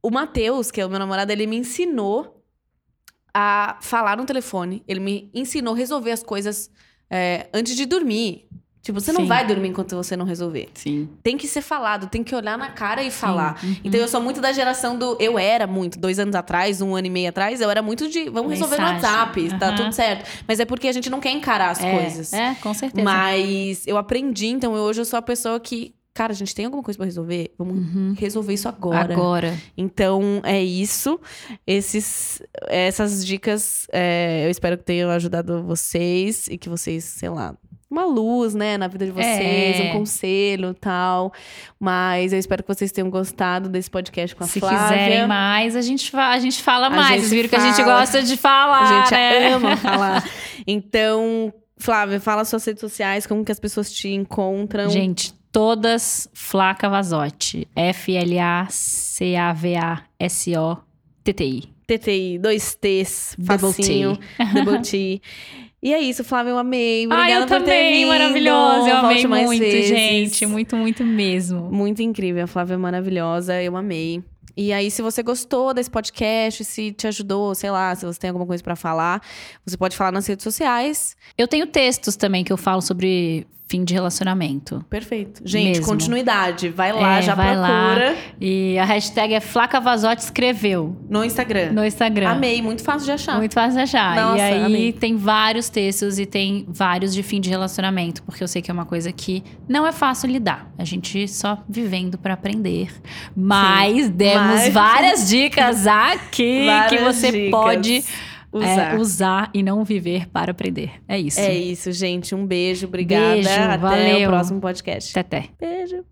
O Matheus, que é o meu namorado, ele me ensinou a falar no telefone. Ele me ensinou a resolver as coisas é, antes de dormir. Tipo, você não Sim. vai dormir enquanto você não resolver. Sim. Tem que ser falado, tem que olhar na cara e falar. Uhum. Então eu sou muito da geração do. Eu era muito, dois anos atrás, um ano e meio atrás, eu era muito de. Vamos resolver no Mensagem. WhatsApp, tá Aham. tudo certo. Mas é porque a gente não quer encarar as é, coisas. É, com certeza. Mas eu aprendi, então eu- hoje eu sou a pessoa que. Cara, a gente tem alguma coisa pra resolver? Vamos Uhum. resolver isso agora. Agora. Então é isso. Esses, essas dicas é, eu espero que tenham ajudado vocês e que vocês, sei lá, uma luz, né, na vida de vocês, É. um conselho e tal. Mas eu espero que vocês tenham gostado desse podcast com a Se Flávia. quiserem mais, a gente, fa- a gente fala A mais. gente Vocês viram que a gente fala. gosta de falar, A gente né? ama falar. <laughs> Então, Flávia, fala suas redes sociais, como que as pessoas te encontram. Gente, todas Flá Cavazotti. F-L-A-C-A-V-A-S-O-T-T-I. TTI, dois T's, facinho. Double T. <laughs> E é isso, Flávia, eu amei. Ah, Obrigada eu por ter também, vindo. maravilhosa. Eu Volte amei muito, vezes. gente. Muito, muito mesmo. Muito incrível, a Flávia é maravilhosa, eu amei. E aí, se você gostou desse podcast, se te ajudou, sei lá, se você tem alguma coisa pra falar, você pode falar nas redes sociais. Eu tenho textos também que eu falo sobre fim de relacionamento. Perfeito. Gente, Mesmo. continuidade. Vai lá, É, já vai lá. procura E a hashtag é Flá Cavazotti escreveu no Instagram. no Instagram. Amei, muito fácil de achar. Muito fácil de achar. Nossa, e aí amei. tem vários textos e tem vários de fim de relacionamento, porque eu sei que é uma coisa que não é fácil lidar. A gente só vivendo pra aprender. Mas demos Mas- várias dicas <laughs> aqui que Várias você dicas. pode usar. é, usar e não viver para aprender. É isso. É isso, gente. Um beijo, obrigada. Beijo, Até valeu. o próximo podcast. Até, até. Beijo.